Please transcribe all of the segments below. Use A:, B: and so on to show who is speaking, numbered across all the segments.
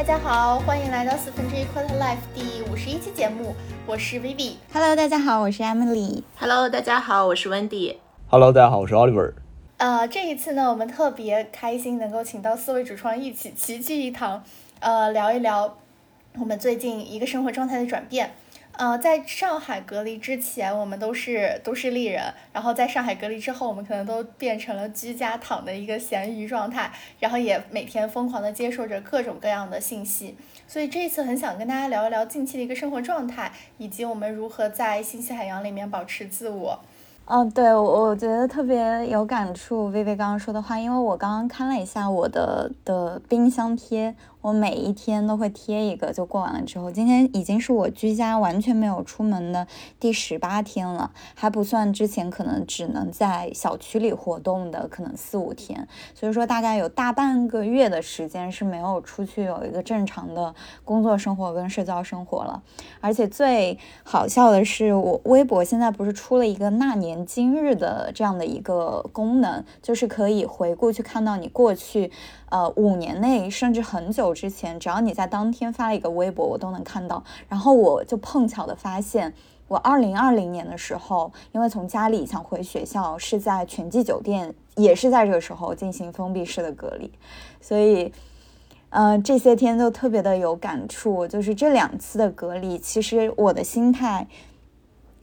A: 大家好，欢迎来到四分之一 Quarter Life 第五十一期节目，我是 Vivi。
B: Hello，大家好，我是 Emily。
C: Hello，大家好，我是 Wendy。
D: Hello，大家好，我是 Oliver。
A: 呃，这一次呢，我们特别开心能够请到四位主创一起齐聚一堂，呃，聊一聊我们最近一个生活状态的转变。呃，在上海隔离之前，我们都是都市丽人，然后在上海隔离之后，我们可能都变成了居家躺的一个咸鱼状态，然后也每天疯狂的接受着各种各样的信息。所以这一次很想跟大家聊一聊近期的一个生活状态，以及我们如何在信息海洋里面保持自我。
B: 哦，对，我我觉得特别有感触，薇薇刚刚说的话，因为我刚刚看了一下我的的冰箱贴。我每一天都会贴一个，就过完了之后，今天已经是我居家完全没有出门的第十八天了，还不算之前可能只能在小区里活动的可能四五天，所以说大概有大半个月的时间是没有出去有一个正常的工作生活跟社交生活了。而且最好笑的是，我微博现在不是出了一个那年今日的这样的一个功能，就是可以回顾去看到你过去。呃，五年内甚至很久之前，只要你在当天发了一个微博，我都能看到。然后我就碰巧的发现，我二零二零年的时候，因为从家里想回学校，是在全季酒店，也是在这个时候进行封闭式的隔离，所以，呃，这些天都特别的有感触。就是这两次的隔离，其实我的心态。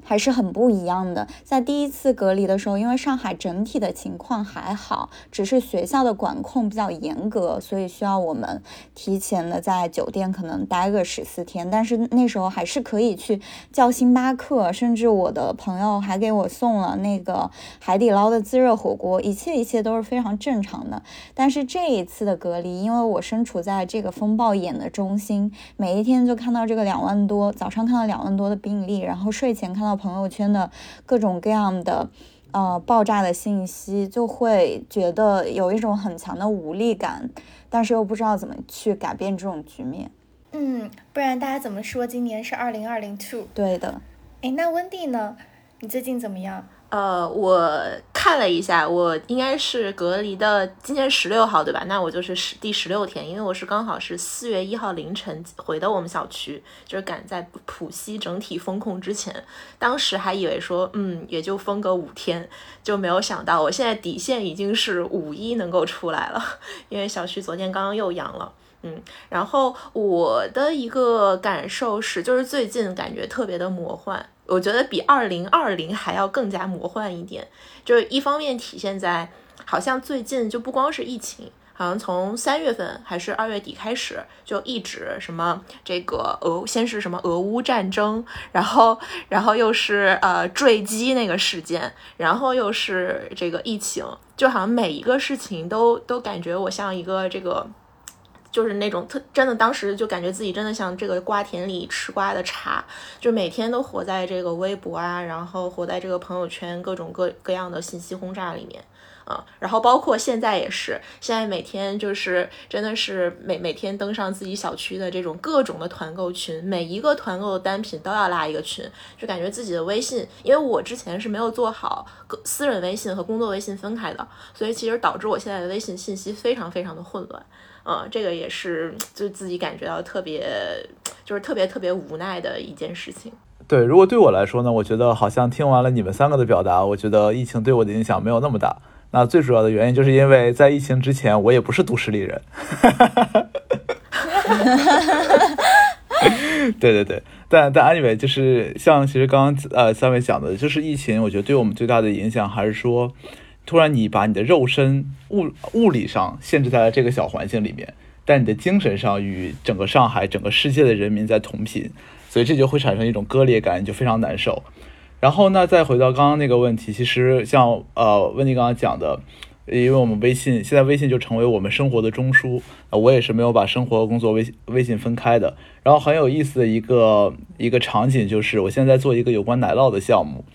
B: 还是很不一样的。在第一次隔离的时候，因为上海整体的情况还好，只是学校的管控比较严格，所以需要我们提前的在酒店可能待个十四天。但是那时候还是可以去叫星巴克，甚至我的朋友还给我送了那个海底捞的自热火锅，一切一切都是非常正常的。但是这一次的隔离，因为我身处在这个风暴眼的中心，每一天就看到这个两万多，早上看到两万多的病例，然后睡前看到。朋友圈的各种各样的呃爆炸的信息，就会觉得有一种很强的无力感，但是又不知道怎么去改变这种局面。
A: 嗯，不然大家怎么说今年是二零二零 two？
B: 对的。
A: 哎，那温蒂呢？你最近怎么样？
C: 呃，我看了一下，我应该是隔离的今天十六号，对吧？那我就是十第十六天，因为我是刚好是四月一号凌晨回到我们小区，就是赶在浦西整体封控之前。当时还以为说，嗯，也就封个五天，就没有想到我现在底线已经是五一能够出来了，因为小区昨天刚刚又阳了。嗯，然后我的一个感受是，就是最近感觉特别的魔幻，我觉得比二零二零还要更加魔幻一点。就是一方面体现在，好像最近就不光是疫情，好像从三月份还是二月底开始，就一直什么这个俄，先是什么俄乌战争，然后然后又是呃坠机那个事件，然后又是这个疫情，就好像每一个事情都都感觉我像一个这个。就是那种特真的，当时就感觉自己真的像这个瓜田里吃瓜的茶，就每天都活在这个微博啊，然后活在这个朋友圈各种各各样的信息轰炸里面。啊，然后包括现在也是，现在每天就是真的是每每天登上自己小区的这种各种的团购群，每一个团购的单品都要拉一个群，就感觉自己的微信，因为我之前是没有做好私人微信和工作微信分开的，所以其实导致我现在的微信信息非常非常的混乱。嗯，这个也是，就自己感觉到特别，就是特别特别无奈的一件事情。
D: 对，如果对我来说呢，我觉得好像听完了你们三个的表达，我觉得疫情对我的影响没有那么大。那最主要的原因就是因为在疫情之前，我也不是都市丽人。对对对，但但 anyway，就是像其实刚刚呃三位讲的，就是疫情，我觉得对我们最大的影响还是说。突然，你把你的肉身物物理上限制在了这个小环境里面，但你的精神上与整个上海、整个世界的人民在同频，所以这就会产生一种割裂感，就非常难受。然后呢，再回到刚刚那个问题，其实像呃温迪刚刚讲的，因为我们微信现在微信就成为我们生活的中枢，我也是没有把生活和工作微微信分开的。然后很有意思的一个一个场景就是，我现在做一个有关奶酪的项目。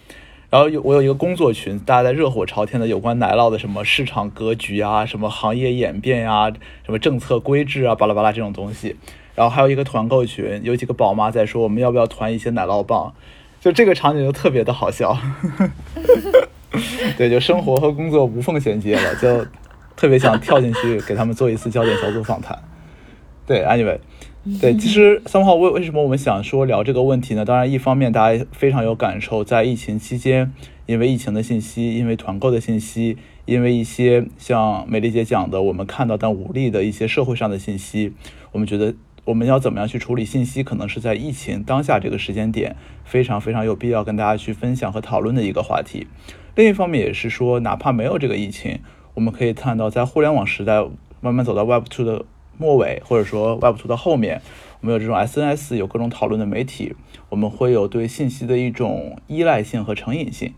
D: 然后有我有一个工作群，大家在热火朝天的有关奶酪的什么市场格局啊，什么行业演变呀，什么政策规制啊，巴拉巴拉这种东西。然后还有一个团购群，有几个宝妈在说我们要不要团一些奶酪棒，就这个场景就特别的好笑。对，就生活和工作无缝衔接了，就特别想跳进去给他们做一次焦点小组访谈。对，Anyway，对，其实三号为为什么我们想说聊这个问题呢？当然，一方面大家非常有感受，在疫情期间，因为疫情的信息，因为团购的信息，因为一些像美丽姐讲的，我们看到但无力的一些社会上的信息，我们觉得我们要怎么样去处理信息，可能是在疫情当下这个时间点非常非常有必要跟大家去分享和讨论的一个话题。另一方面也是说，哪怕没有这个疫情，我们可以看到，在互联网时代慢慢走到 Web Two 的末尾，或者说 Web Two 的后面，我们有这种 SNS，有各种讨论的媒体，我们会有对信息的一种依赖性和成瘾性，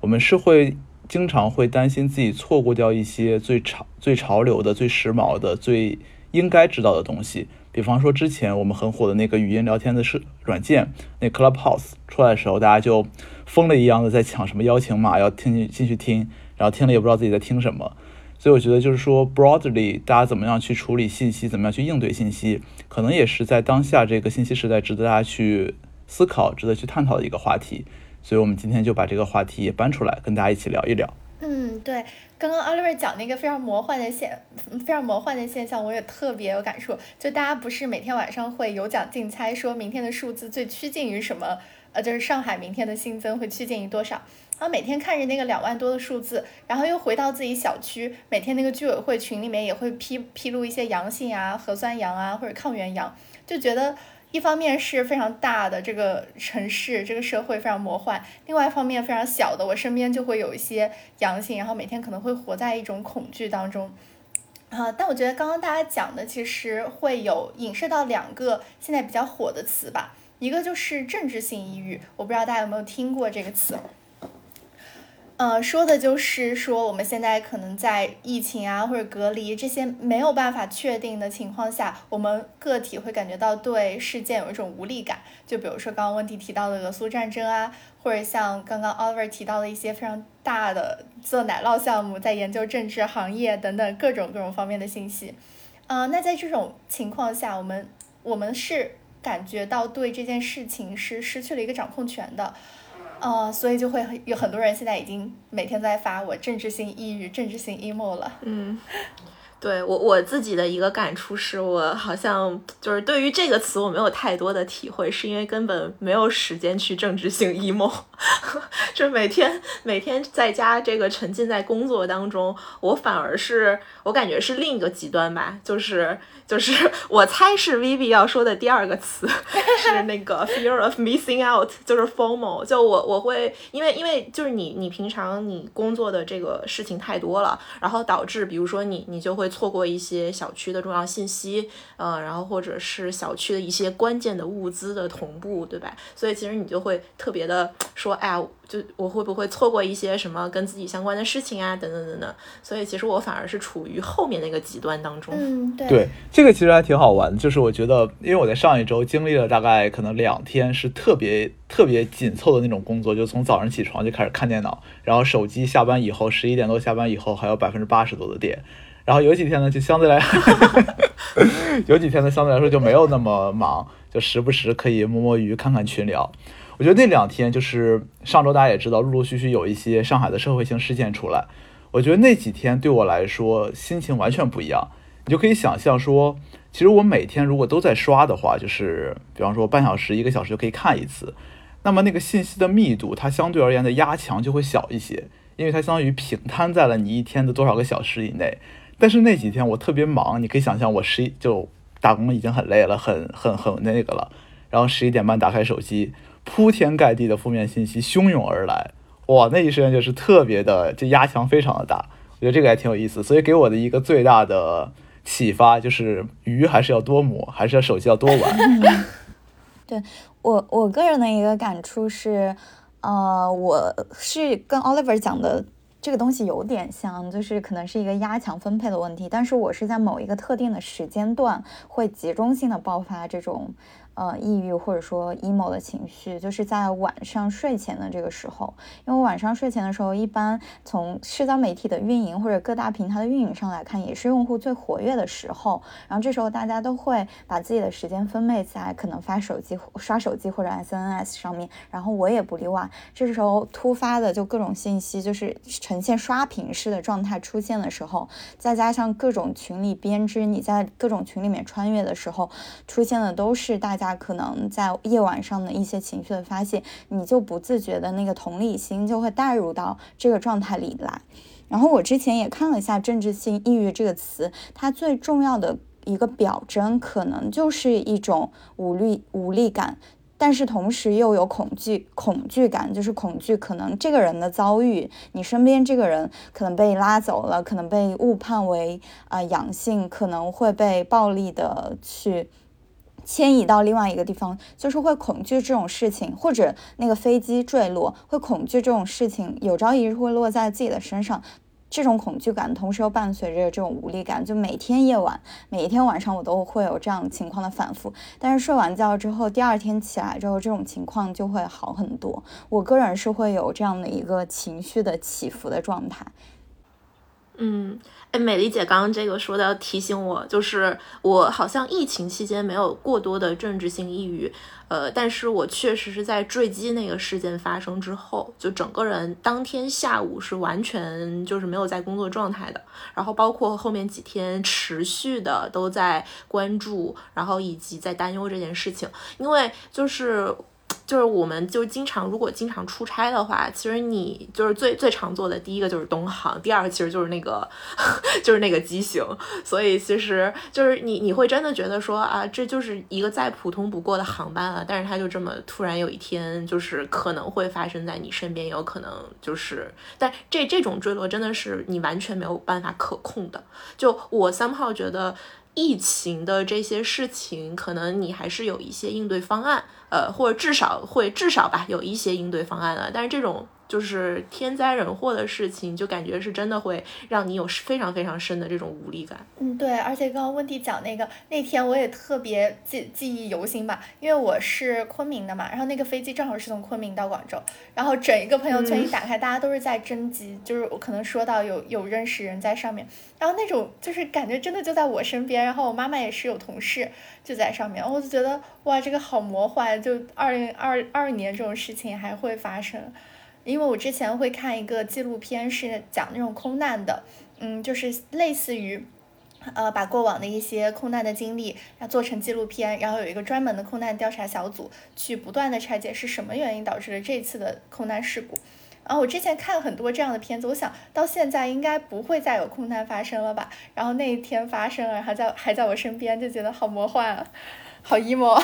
D: 我们是会经常会担心自己错过掉一些最潮、最潮流的、最时髦的、最应该知道的东西。比方说，之前我们很火的那个语音聊天的是软件，那 Clubhouse 出来的时候，大家就疯了一样的在抢什么邀请码，要听进进去听，然后听了也不知道自己在听什么。所以我觉得就是说，broadly 大家怎么样去处理信息，怎么样去应对信息，可能也是在当下这个信息时代值得大家去思考、值得去探讨的一个话题。所以我们今天就把这个话题也搬出来，跟大家一起聊一聊。
A: 嗯，对，刚刚 Oliver 讲那个非常魔幻的现，非常魔幻的现象，我也特别有感触。就大家不是每天晚上会有奖竞猜，说明天的数字最趋近于什么？呃，就是上海明天的新增会趋近于多少？然后每天看着那个两万多的数字，然后又回到自己小区，每天那个居委会群里面也会披披露一些阳性啊、核酸阳啊或者抗原阳，就觉得。一方面是非常大的这个城市，这个社会非常魔幻；另外一方面非常小的，我身边就会有一些阳性，然后每天可能会活在一种恐惧当中。啊，但我觉得刚刚大家讲的其实会有影射到两个现在比较火的词吧，一个就是政治性抑郁，我不知道大家有没有听过这个词。呃，说的就是说，我们现在可能在疫情啊或者隔离这些没有办法确定的情况下，我们个体会感觉到对事件有一种无力感。就比如说刚刚问题提到的俄苏战争啊，或者像刚刚 Oliver 提到的一些非常大的做奶酪项目，在研究政治行业等等各种各种方面的信息。呃，那在这种情况下，我们我们是感觉到对这件事情是失去了一个掌控权的。哦，所以就会有很多人现在已经每天在发我政治性抑郁、政治性 emo 了。
C: 嗯。对我我自己的一个感触是，我好像就是对于这个词我没有太多的体会，是因为根本没有时间去政治性 emo，就每天每天在家这个沉浸在工作当中，我反而是我感觉是另一个极端吧，就是就是 我猜是 Vivi 要说的第二个词是那个 fear of missing out，就是 FOMO，就我我会因为因为就是你你平常你工作的这个事情太多了，然后导致比如说你你就会。错过一些小区的重要信息，呃，然后或者是小区的一些关键的物资的同步，对吧？所以其实你就会特别的 说，哎，就我会不会错过一些什么跟自己相关的事情啊，等等等等。所以其实我反而是处于后面那个极端当中。
A: 嗯，对。
D: 对，这个其实还挺好玩的，就是我觉得，因为我在上一周经历了大概可能两天是特别特别紧凑的那种工作，就从早上起床就开始看电脑，然后手机下班以后十一点多下班以后还有百分之八十多的电。然后有几天呢，就相对来，有几天呢，相对来说就没有那么忙，就时不时可以摸摸鱼、看看群聊。我觉得那两天就是上周大家也知道，陆陆续续有一些上海的社会性事件出来。我觉得那几天对我来说心情完全不一样。你就可以想象说，其实我每天如果都在刷的话，就是比方说半小时、一个小时就可以看一次，那么那个信息的密度，它相对而言的压强就会小一些，因为它相当于平摊在了你一天的多少个小时以内。但是那几天我特别忙，你可以想象我十一就打工已经很累了，很很很那个了。然后十一点半打开手机，铺天盖地的负面信息汹涌而来，哇，那一瞬间就是特别的，就压强非常的大。我觉得这个还挺有意思，所以给我的一个最大的启发就是鱼还是要多磨，还是要手机要多玩。
B: 对我我个人的一个感触是，呃，我是跟 Oliver 讲的。这个东西有点像，就是可能是一个压强分配的问题，但是我是在某一个特定的时间段会集中性的爆发这种，呃，抑郁或者说 emo 的情绪，就是在晚上睡前的这个时候，因为晚上睡前的时候，一般从社交媒体的运营或者各大平台的运营上来看，也是用户最活跃的时候。然后这时候大家都会把自己的时间分配在可能发手机、刷手机或者 SNS 上面，然后我也不例外。这时候突发的就各种信息，就是呈现刷屏式的状态出现的时候，再加上各种群里编织，你在各种群里面穿越的时候，出现的都是大家。他可能在夜晚上的一些情绪的发泄，你就不自觉的那个同理心就会带入到这个状态里来。然后我之前也看了一下“政治性抑郁”这个词，它最重要的一个表征，可能就是一种无力无力感，但是同时又有恐惧恐惧感，就是恐惧可能这个人的遭遇，你身边这个人可能被拉走了，可能被误判为啊阳性，可能会被暴力的去。迁移到另外一个地方，就是会恐惧这种事情，或者那个飞机坠落，会恐惧这种事情有朝一日会落在自己的身上。这种恐惧感，同时又伴随着这种无力感，就每天夜晚，每一天晚上我都会有这样情况的反复。但是睡完觉之后，第二天起来之后，这种情况就会好很多。我个人是会有这样的一个情绪的起伏的状态。
C: 嗯。美丽姐刚刚这个说的提醒我，就是我好像疫情期间没有过多的政治性抑郁，呃，但是我确实是在坠机那个事件发生之后，就整个人当天下午是完全就是没有在工作状态的，然后包括后面几天持续的都在关注，然后以及在担忧这件事情，因为就是。就是我们就经常，如果经常出差的话，其实你就是最最常做的第一个就是东航，第二个其实就是那个 就是那个机型。所以其实就是你你会真的觉得说啊，这就是一个再普通不过的航班了。但是它就这么突然有一天，就是可能会发生在你身边，有可能就是，但这这种坠落真的是你完全没有办法可控的。就我三炮觉得。疫情的这些事情，可能你还是有一些应对方案，呃，或者至少会至少吧，有一些应对方案的。但是这种。就是天灾人祸的事情，就感觉是真的会让你有非常非常深的这种无力感。
A: 嗯，对，而且刚刚温迪讲那个那天我也特别记记忆犹新吧，因为我是昆明的嘛，然后那个飞机正好是从昆明到广州，然后整一个朋友圈一打开，大家都是在征集，就是我可能说到有有认识人在上面，然后那种就是感觉真的就在我身边，然后我妈妈也是有同事就在上面，我就觉得哇，这个好魔幻，就二零二二年这种事情还会发生。因为我之前会看一个纪录片，是讲那种空难的，嗯，就是类似于，呃，把过往的一些空难的经历，要做成纪录片，然后有一个专门的空难调查小组，去不断的拆解是什么原因导致了这次的空难事故。然后我之前看了很多这样的片子，我想到现在应该不会再有空难发生了吧？然后那一天发生了，还在还在我身边，就觉得好魔幻啊，好 emo。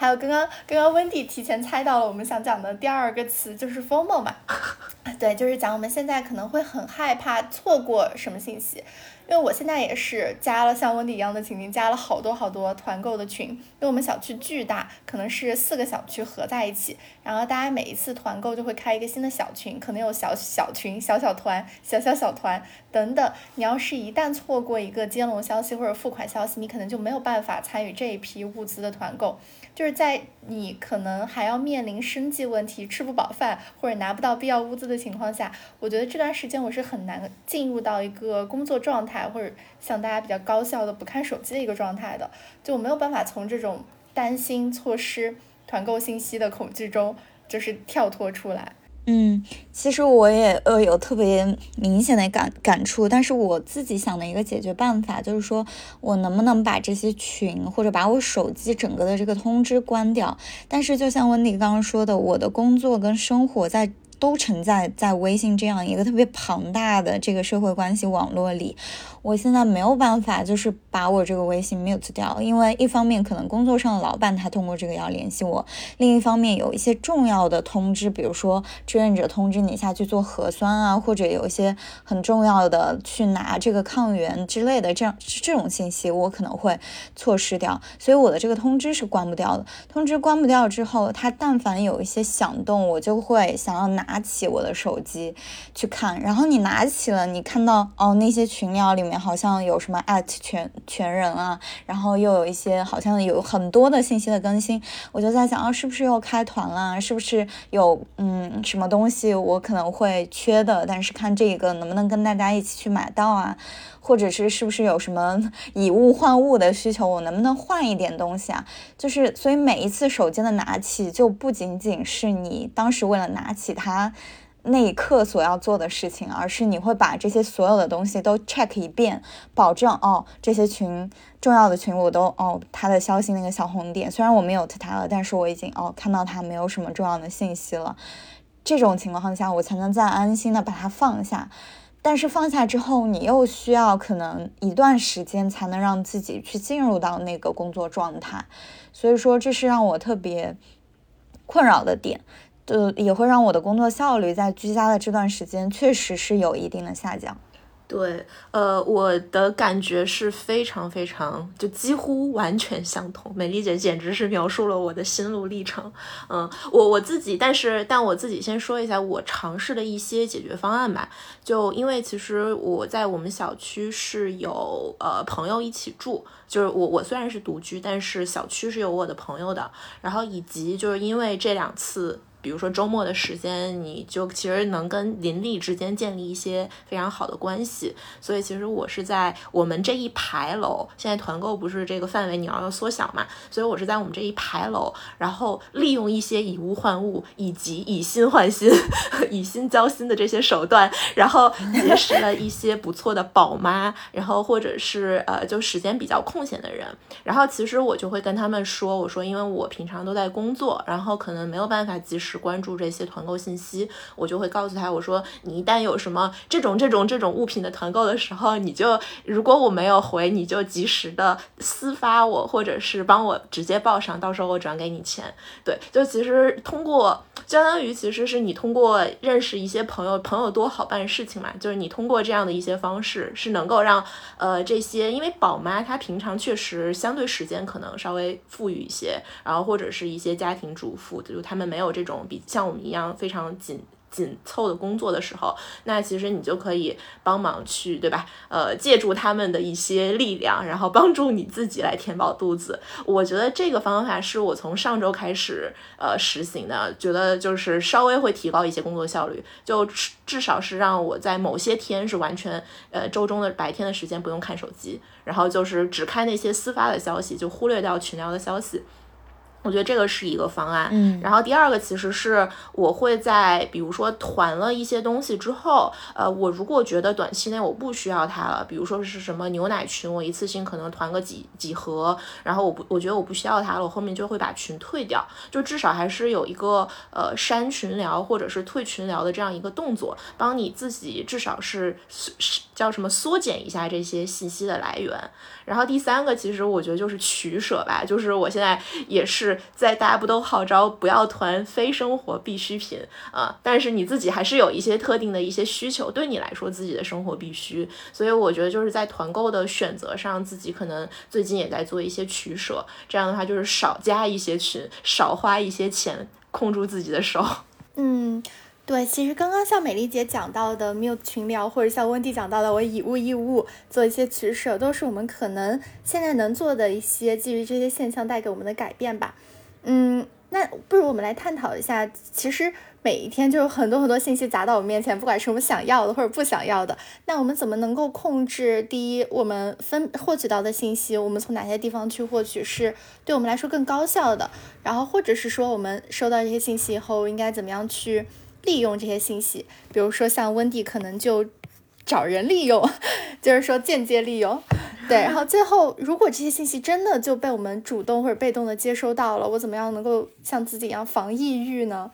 A: 还有刚刚刚刚温迪提前猜到了我们想讲的第二个词就是 FOMO 嘛，对，就是讲我们现在可能会很害怕错过什么信息。因为我现在也是加了像温迪一样的情景，加了好多好多团购的群。因为我们小区巨大，可能是四个小区合在一起，然后大家每一次团购就会开一个新的小群，可能有小小群、小小团、小小小团等等。你要是一旦错过一个接龙消息或者付款消息，你可能就没有办法参与这一批物资的团购。就是在你可能还要面临生计问题、吃不饱饭或者拿不到必要物资的情况下，我觉得这段时间我是很难进入到一个工作状态。或者像大家比较高效的不看手机的一个状态的，就我没有办法从这种担心错失团购信息的恐惧中，就是跳脱出来。
B: 嗯，其实我也呃有特别明显的感感触，但是我自己想的一个解决办法就是说，我能不能把这些群或者把我手机整个的这个通知关掉？但是就像温迪刚刚说的，我的工作跟生活在。都承载在微信这样一个特别庞大的这个社会关系网络里，我现在没有办法，就是把我这个微信 mute 掉，因为一方面可能工作上的老板他通过这个要联系我，另一方面有一些重要的通知，比如说志愿者通知你下去做核酸啊，或者有一些很重要的去拿这个抗原之类的这样这种信息，我可能会错失掉，所以我的这个通知是关不掉的。通知关不掉之后，它但凡有一些响动，我就会想要拿。起我的手机去看。然后你拿起了，你看到哦，那些群聊里面好像有什么 at 全全人啊，然后又有一些好像有很多的信息的更新，我就在想啊，是不是又开团了？是不是有嗯什么东西我可能会缺的？但是看这个能不能跟大家一起去买到啊？或者是是不是有什么以物换物的需求？我能不能换一点东西啊？就是所以每一次手机的拿起，就不仅仅是你当时为了拿起它那一刻所要做的事情，而是你会把这些所有的东西都 check 一遍，保证哦这些群重要的群我都哦他的消息那个小红点，虽然我没有他了，但是我已经哦看到他没有什么重要的信息了。这种情况下，我才能再安心的把它放下。但是放下之后，你又需要可能一段时间才能让自己去进入到那个工作状态，所以说这是让我特别困扰的点，呃，也会让我的工作效率在居家的这段时间确实是有一定的下降。
C: 对，呃，我的感觉是非常非常，就几乎完全相同。美丽姐简直是描述了我的心路历程。嗯，我我自己，但是但我自己先说一下我尝试的一些解决方案吧。就因为其实我在我们小区是有呃朋友一起住，就是我我虽然是独居，但是小区是有我的朋友的。然后以及就是因为这两次。比如说周末的时间，你就其实能跟邻里之间建立一些非常好的关系。所以其实我是在我们这一排楼，现在团购不是这个范围你要要缩小嘛？所以我是在我们这一排楼，然后利用一些以物换物以及以心换心、以心交心的这些手段，然后结识了一些不错的宝妈，然后或者是呃就时间比较空闲的人。然后其实我就会跟他们说，我说因为我平常都在工作，然后可能没有办法及时。是关注这些团购信息，我就会告诉他，我说你一旦有什么这种这种这种物品的团购的时候，你就如果我没有回，你就及时的私发我，或者是帮我直接报上，到时候我转给你钱。对，就其实通过相当于其实是你通过认识一些朋友，朋友多好办事情嘛，就是你通过这样的一些方式，是能够让呃这些，因为宝妈她平常确实相对时间可能稍微富裕一些，然后或者是一些家庭主妇，就他们没有这种。比像我们一样非常紧紧凑的工作的时候，那其实你就可以帮忙去，对吧？呃，借助他们的一些力量，然后帮助你自己来填饱肚子。我觉得这个方法是我从上周开始呃实行的，觉得就是稍微会提高一些工作效率，就至少是让我在某些天是完全呃周中的白天的时间不用看手机，然后就是只看那些私发的消息，就忽略掉群聊的消息。我觉得这个是一个方案，
B: 嗯，
C: 然后第二个其实是我会在比如说团了一些东西之后，呃，我如果觉得短期内我不需要它了，比如说是什么牛奶群，我一次性可能团个几几盒，然后我不我觉得我不需要它了，我后面就会把群退掉，就至少还是有一个呃删群聊或者是退群聊的这样一个动作，帮你自己至少是是叫什么缩减一下这些信息的来源。然后第三个其实我觉得就是取舍吧，就是我现在也是。在大家不都号召不要团非生活必需品啊，但是你自己还是有一些特定的一些需求，对你来说自己的生活必须，所以我觉得就是在团购的选择上，自己可能最近也在做一些取舍，这样的话就是少加一些群，少花一些钱，控住自己的手。
A: 嗯。对，其实刚刚像美丽姐讲到的 mute 群聊，或者像温蒂讲到的我以物易物做一些取舍，都是我们可能现在能做的一些基于这些现象带给我们的改变吧。嗯，那不如我们来探讨一下，其实每一天就有很多很多信息砸到我们面前，不管是我们想要的或者不想要的，那我们怎么能够控制？第一，我们分获取到的信息，我们从哪些地方去获取是对我们来说更高效的？然后或者是说，我们收到这些信息以后，应该怎么样去？利用这些信息，比如说像温蒂可能就找人利用，就是说间接利用，对。然后 最后，如果这些信息真的就被我们主动或者被动的接收到了，我怎么样能够像自己一样防抑郁呢？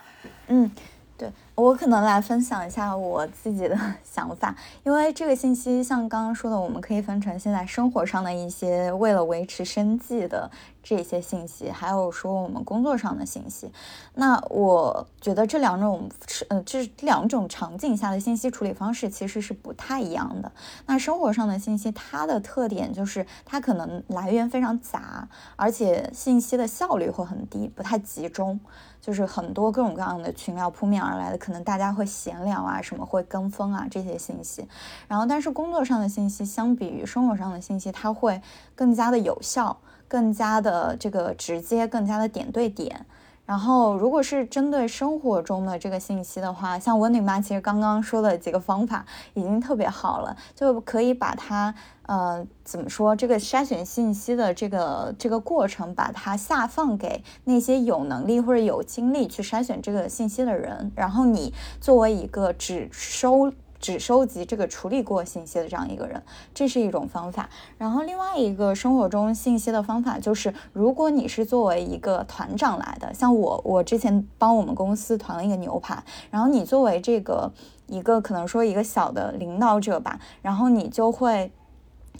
B: 嗯。对我可能来分享一下我自己的 想法，因为这个信息像刚刚说的，我们可以分成现在生活上的一些为了维持生计的这些信息，还有说我们工作上的信息。那我觉得这两种是呃，这两种场景下的信息处理方式其实是不太一样的。那生活上的信息，它的特点就是它可能来源非常杂，而且信息的效率会很低，不太集中。就是很多各种各样的群聊扑面而来的，可能大家会闲聊啊，什么会跟风啊这些信息。然后，但是工作上的信息相比于生活上的信息，它会更加的有效，更加的这个直接，更加的点对点。然后，如果是针对生活中的这个信息的话，像温妮妈其实刚刚说的几个方法已经特别好了，就可以把它，呃，怎么说，这个筛选信息的这个这个过程，把它下放给那些有能力或者有精力去筛选这个信息的人，然后你作为一个只收。只收集这个处理过信息的这样一个人，这是一种方法。然后另外一个生活中信息的方法就是，如果你是作为一个团长来的，像我，我之前帮我们公司团了一个牛排，然后你作为这个一个可能说一个小的领导者吧，然后你就会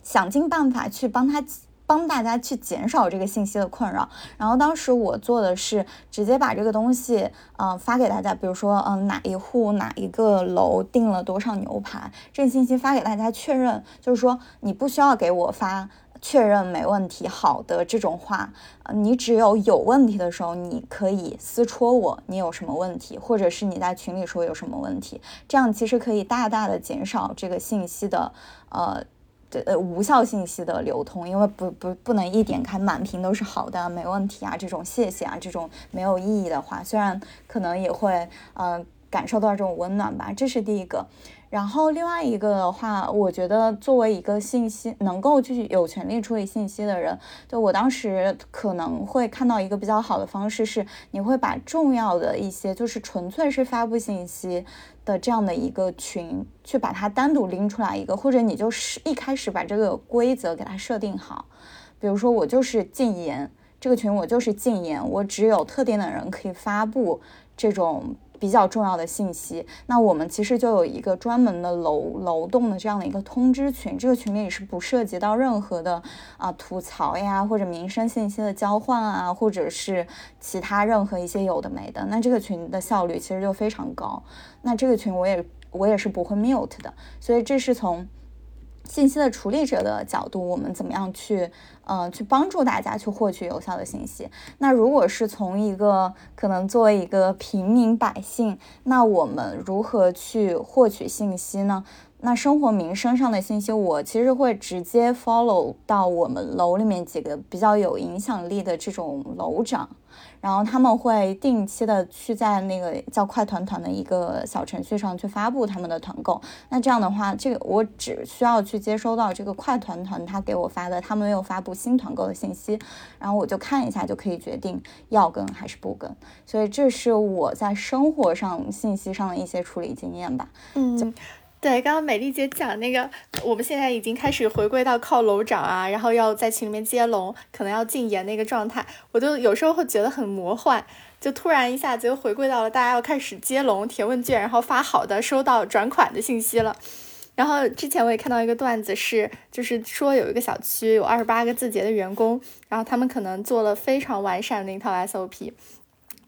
B: 想尽办法去帮他。帮大家去减少这个信息的困扰。然后当时我做的是直接把这个东西，嗯，发给大家。比如说，嗯，哪一户哪一个楼订了多少牛排，这个信息发给大家确认。就是说，你不需要给我发确认没问题，好的这种话。你只有有问题的时候，你可以私戳我，你有什么问题，或者是你在群里说有什么问题。这样其实可以大大的减少这个信息的，呃。呃，无效信息的流通，因为不不不能一点开满屏都是好的，没问题啊，这种谢谢啊，这种没有意义的话，虽然可能也会呃感受到这种温暖吧，这是第一个。然后另外一个的话，我觉得作为一个信息能够去有权利处理信息的人，就我当时可能会看到一个比较好的方式是，你会把重要的一些就是纯粹是发布信息的这样的一个群，去把它单独拎出来一个，或者你就是一开始把这个规则给它设定好，比如说我就是禁言，这个群我就是禁言，我只有特定的人可以发布这种。比较重要的信息，那我们其实就有一个专门的楼楼栋的这样的一个通知群，这个群里是不涉及到任何的啊吐槽呀，或者民生信息的交换啊，或者是其他任何一些有的没的，那这个群的效率其实就非常高。那这个群我也我也是不会 mute 的，所以这是从。信息的处理者的角度，我们怎么样去，呃，去帮助大家去获取有效的信息？那如果是从一个可能作为一个平民百姓，那我们如何去获取信息呢？那生活民生上的信息，我其实会直接 follow 到我们楼里面几个比较有影响力的这种楼长。然后他们会定期的去在那个叫快团团的一个小程序上去发布他们的团购。那这样的话，这个我只需要去接收到这个快团团他给我发的他们有发布新团购的信息，然后我就看一下就可以决定要跟还是不跟。所以这是我在生活上信息上的一些处理经验吧。
A: 嗯。对，刚刚美丽姐讲那个，我们现在已经开始回归到靠楼长啊，然后要在群里面接龙，可能要禁言那个状态，我就有时候会觉得很魔幻，就突然一下子又回归到了大家要开始接龙填问卷，然后发好的收到转款的信息了。然后之前我也看到一个段子是，就是说有一个小区有二十八个字节的员工，然后他们可能做了非常完善的一套 SOP。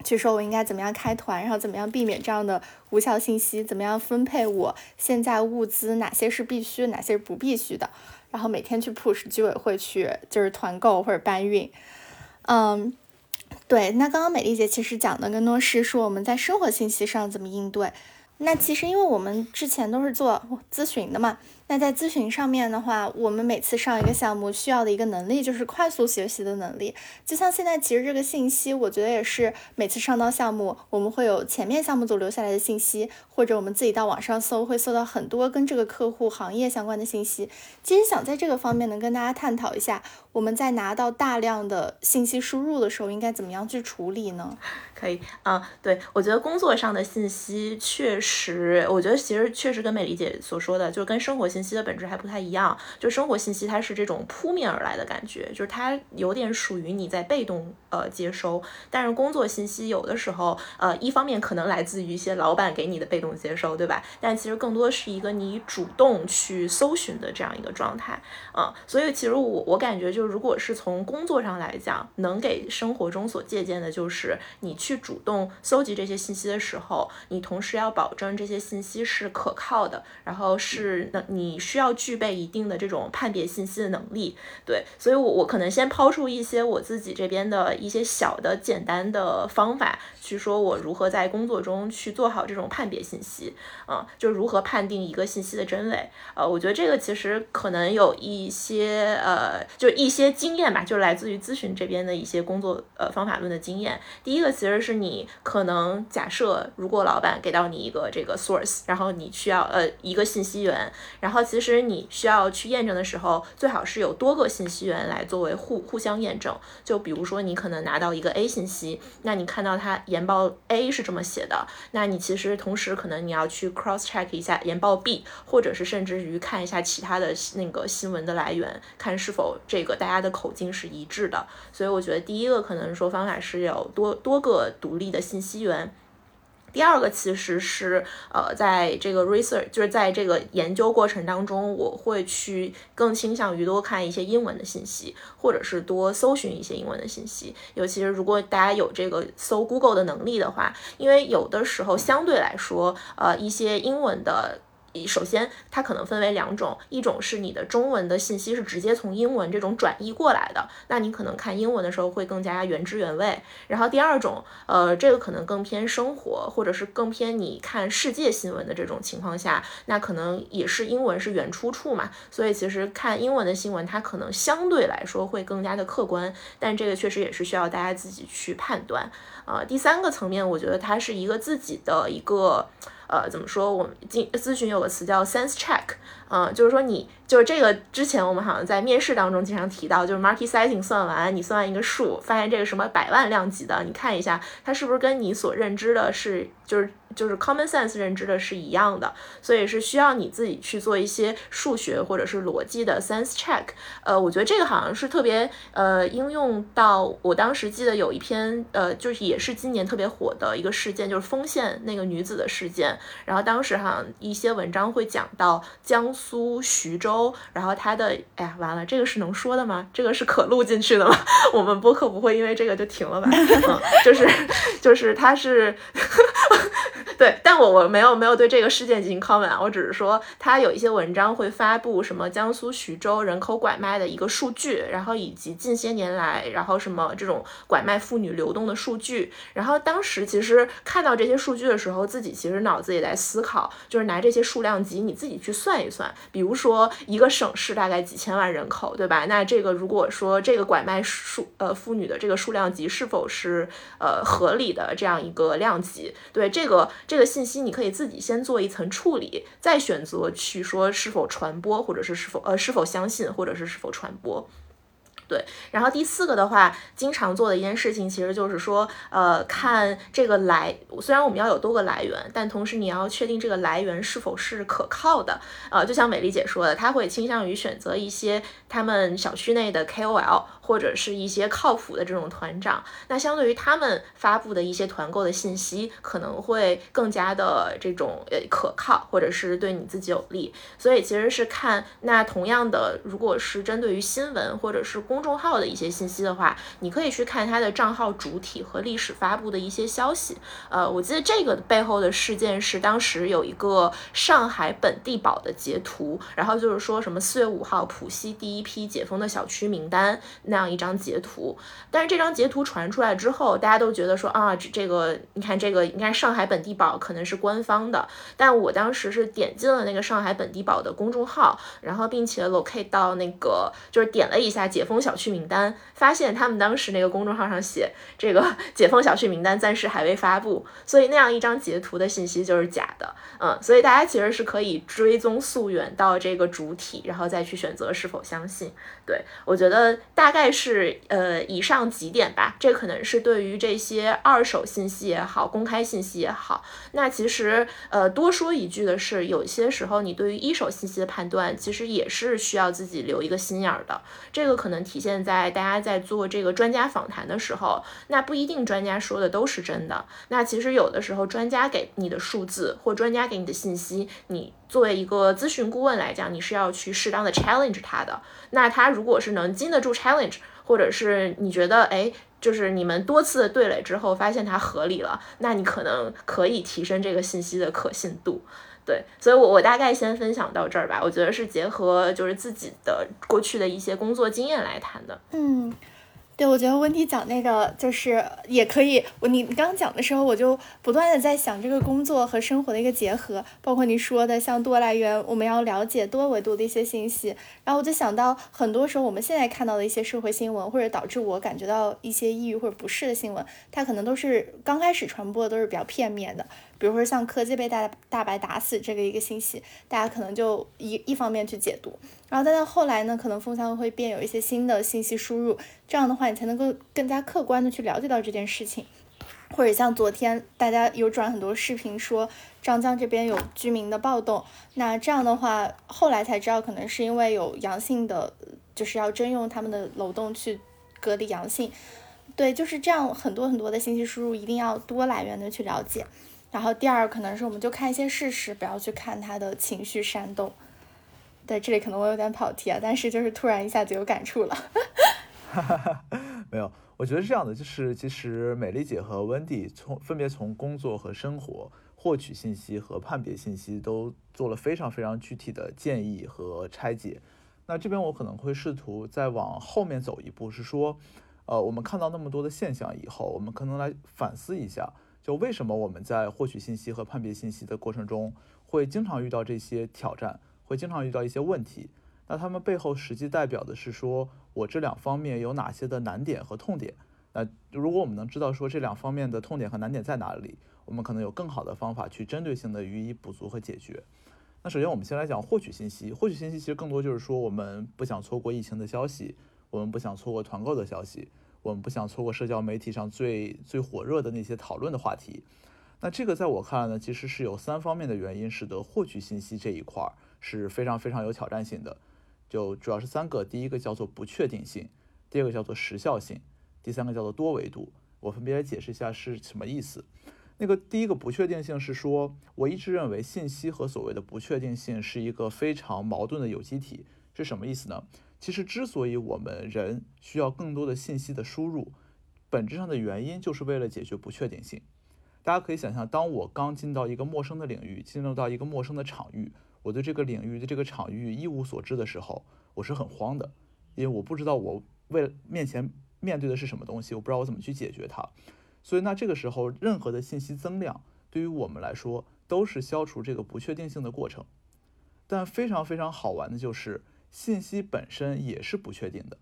A: 去说我应该怎么样开团，然后怎么样避免这样的无效信息，怎么样分配我现在物资，哪些是必须，哪些是不必须的，然后每天去 push 居委会去就是团购或者搬运，嗯，对，那刚刚美丽姐其实讲的更多是说我们在生活信息上怎么应对，那其实因为我们之前都是做咨询的嘛。那在咨询上面的话，我们每次上一个项目需要的一个能力就是快速学习的能力。就像现在，其实这个信息，我觉得也是每次上到项目，我们会有前面项目组留下来的信息，或者我们自己到网上搜，会搜到很多跟这个客户行业相关的信息。其实想在这个方面能跟大家探讨一下，我们在拿到大量的信息输入的时候，应该怎么样去处理呢？
C: 可以啊，对我觉得工作上的信息确实，我觉得其实确实跟美丽姐所说的，就是跟生活信。信息的本质还不太一样，就生活信息它是这种扑面而来的感觉，就是它有点属于你在被动呃接收，但是工作信息有的时候呃一方面可能来自于一些老板给你的被动接收，对吧？但其实更多是一个你主动去搜寻的这样一个状态啊，所以其实我我感觉就如果是从工作上来讲，能给生活中所借鉴的就是你去主动搜集这些信息的时候，你同时要保证这些信息是可靠的，然后是能你。你需要具备一定的这种判别信息的能力。对，所以我我可能先抛出一些我自己这边的一些小的简单的方法，去说我如何在工作中去做好这种判别信息，嗯，就如何判定一个信息的真伪。呃，我觉得这个其实可能有一些呃，就一些经验吧，就来自于咨询这边的一些工作呃方法论的经验。第一个其实是你可能假设，如果老板给到你一个这个 source，然后你需要呃一个信息源，然后其实你需要去验证的时候，最好是有多个信息源来作为互互相验证。就比如说你可能拿到一个 A 信息，那你看到它研报 A 是这么写的，那你其实同时可能你要去 cross check 一下研报 B，或者是甚至于看一下其他的那个新闻的来源，看是否这个大家的口径是一致的。所以我觉得第一个可能说方法是有多多个独立的信息源。第二个其实是呃，在这个 research 就是在这个研究过程当中，我会去更倾向于多看一些英文的信息，或者是多搜寻一些英文的信息。尤其是如果大家有这个搜 Google 的能力的话，因为有的时候相对来说，呃，一些英文的。首先，它可能分为两种，一种是你的中文的信息是直接从英文这种转译过来的，那你可能看英文的时候会更加原汁原味。然后第二种，呃，这个可能更偏生活，或者是更偏你看世界新闻的这种情况下，那可能也是英文是原出处嘛，所以其实看英文的新闻，它可能相对来说会更加的客观，但这个确实也是需要大家自己去判断。啊，第三个层面，我觉得它是一个自己的一个。呃，怎么说？我们进咨询有个词叫 sense check，嗯，就是说你就是这个之前我们好像在面试当中经常提到，就是 market sizing 算完，你算完一个数，发现这个什么百万量级的，你看一下它是不是跟你所认知的是就是。就是 common sense 认知的是一样的，所以是需要你自己去做一些数学或者是逻辑的 sense check。呃，我觉得这个好像是特别呃应用到我当时记得有一篇呃就是也是今年特别火的一个事件，就是丰县那个女子的事件。然后当时好像一些文章会讲到江苏徐州，然后他的哎呀完了，这个是能说的吗？这个是可录进去的吗？我们播客不会因为这个就停了吧？嗯，就是就是他是。对，但我我没有没有对这个事件进行 comment，我只是说他有一些文章会发布什么江苏徐州人口拐卖的一个数据，然后以及近些年来，然后什么这种拐卖妇女流动的数据，然后当时其实看到这些数据的时候，自己其实脑子也在思考，就是拿这些数量级你自己去算一算，比如说一个省市大概几千万人口，对吧？那这个如果说这个拐卖数呃妇女的这个数量级是否是呃合理的这样一个量级？对这个。这个信息你可以自己先做一层处理，再选择去说是否传播，或者是是否呃是否相信，或者是是否传播。对，然后第四个的话，经常做的一件事情，其实就是说，呃，看这个来，虽然我们要有多个来源，但同时你要确定这个来源是否是可靠的。呃，就像美丽姐说的，她会倾向于选择一些他们小区内的 KOL。或者是一些靠谱的这种团长，那相对于他们发布的一些团购的信息，可能会更加的这种呃可靠，或者是对你自己有利。所以其实是看那同样的，如果是针对于新闻或者是公众号的一些信息的话，你可以去看他的账号主体和历史发布的一些消息。呃，我记得这个背后的事件是当时有一个上海本地宝的截图，然后就是说什么四月五号浦西第一批解封的小区名单那。这样一张截图，但是这张截图传出来之后，大家都觉得说啊，这这个你看这个，应该上海本地宝可能是官方的，但我当时是点进了那个上海本地宝的公众号，然后并且 locate 到那个就是点了一下解封小区名单，发现他们当时那个公众号上写这个 解封小区名单暂时还未发布，所以那样一张截图的信息就是假的，嗯，所以大家其实是可以追踪溯源到这个主体，然后再去选择是否相信。对我觉得大概。是呃以上几点吧，这可能是对于这些二手信息也好，公开信息也好。那其实呃多说一句的是，有些时候你对于一手信息的判断，其实也是需要自己留一个心眼儿的。这个可能体现在大家在做这个专家访谈的时候，那不一定专家说的都是真的。那其实有的时候专家给你的数字或专家给你的信息，你。作为一个咨询顾问来讲，你是要去适当的 challenge 他的。那他如果是能经得住 challenge，或者是你觉得，哎，就是你们多次对垒之后发现它合理了，那你可能可以提升这个信息的可信度。对，所以我我大概先分享到这儿吧。我觉得是结合就是自己的过去的一些工作经验来谈的。
A: 嗯。对，我觉得温迪讲那个就是也可以。我你你刚讲的时候，我就不断的在想这个工作和生活的一个结合，包括你说的像多来源，我们要了解多维度的一些信息。然后我就想到，很多时候我们现在看到的一些社会新闻，或者导致我感觉到一些抑郁或者不适的新闻，它可能都是刚开始传播的都是比较片面的。比如说像科技被大大白打死这个一个信息，大家可能就一一方面去解读，然后再到后来呢，可能风向会变，有一些新的信息输入，这样的话你才能够更加客观的去了解到这件事情，或者像昨天大家有转很多视频说张江这边有居民的暴动，那这样的话后来才知道可能是因为有阳性的，就是要征用他们的楼栋去隔离阳性，对，就是这样很多很多的信息输入一定要多来源的去了解。然后第二可能是我们就看一些事实，不要去看他的情绪煽动。对，这里可能我有点跑题啊，但是就是突然一下子有感触了。
D: 没有，我觉得是这样的，就是其实美丽姐和温蒂从分别从工作和生活获取信息和判别信息都做了非常非常具体的建议和拆解。那这边我可能会试图再往后面走一步，是说，呃，我们看到那么多的现象以后，我们可能来反思一下。就为什么我们在获取信息和判别信息的过程中，会经常遇到这些挑战，会经常遇到一些问题？那他们背后实际代表的是说我这两方面有哪些的难点和痛点？那如果我们能知道说这两方面的痛点和难点在哪里，我们可能有更好的方法去针对性的予以补足和解决。那首先我们先来讲获取信息，获取信息其实更多就是说我们不想错过疫情的消息，我们不想错过团购的消息。我们不想错过社交媒体上最最火热的那些讨论的话题。那这个在我看来呢，其实是有三方面的原因，使得获取信息这一块儿是非常非常有挑战性的。就主要是三个，第一个叫做不确定性，第二个叫做时效性，第三个叫做多维度。我分别来解释一下是什么意思。那个第一个不确定性是说，我一直认为信息和所谓的不确定性是一个非常矛盾的有机体，是什么意思呢？其实，之所以我们人需要更多的信息的输入，本质上的原因就是为了解决不确定性。大家可以想象，当我刚进到一个陌生的领域，进入到一个陌生的场域，我对这个领域的这个场域一无所知的时候，我是很慌的，因为我不知道我为面前面对的是什么东西，我不知道我怎么去解决它。所以，那这个时候，任何的信息增量对于我们来说都是消除这个不确定性的过程。但非常非常好玩的就是。信息本身也是不确定的，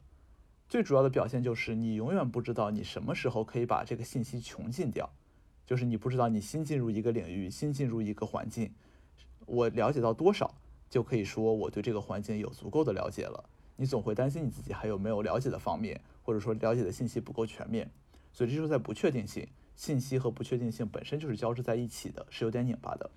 D: 最主要的表现就是你永远不知道你什么时候可以把这个信息穷尽掉，就是你不知道你新进入一个领域，新进入一个环境，我了解到多少就可以说我对这个环境有足够的了解了。你总会担心你自己还有没有了解的方面，或者说了解的信息不够全面，所以这就是在不确定性，信息和不确定性本身就是交织在一起的，是有点拧巴的。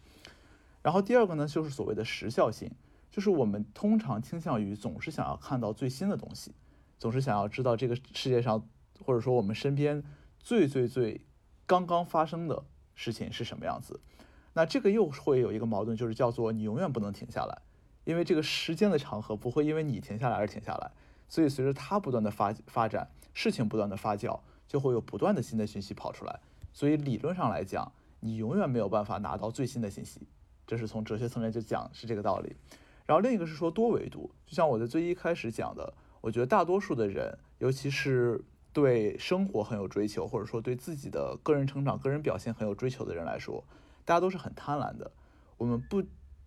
D: 然后第二个呢，就是所谓的时效性。就是我们通常倾向于总是想要看到最新的东西，总是想要知道这个世界上或者说我们身边最最最刚刚发生的事情是什么样子。那这个又会有一个矛盾，就是叫做你永远不能停下来，因为这个时间的长河不会因为你停下来而停下来。所以随着它不断的发发展，事情不断的发酵，就会有不断的新的信息跑出来。所以理论上来讲，你永远没有办法拿到最新的信息。这是从哲学层面就讲是这个道理。然后另一个是说多维度，就像我在最一开始讲的，我觉得大多数的人，尤其是对生活很有追求，或者说对自己的个人成长、个人表现很有追求的人来说，大家都是很贪婪的。我们不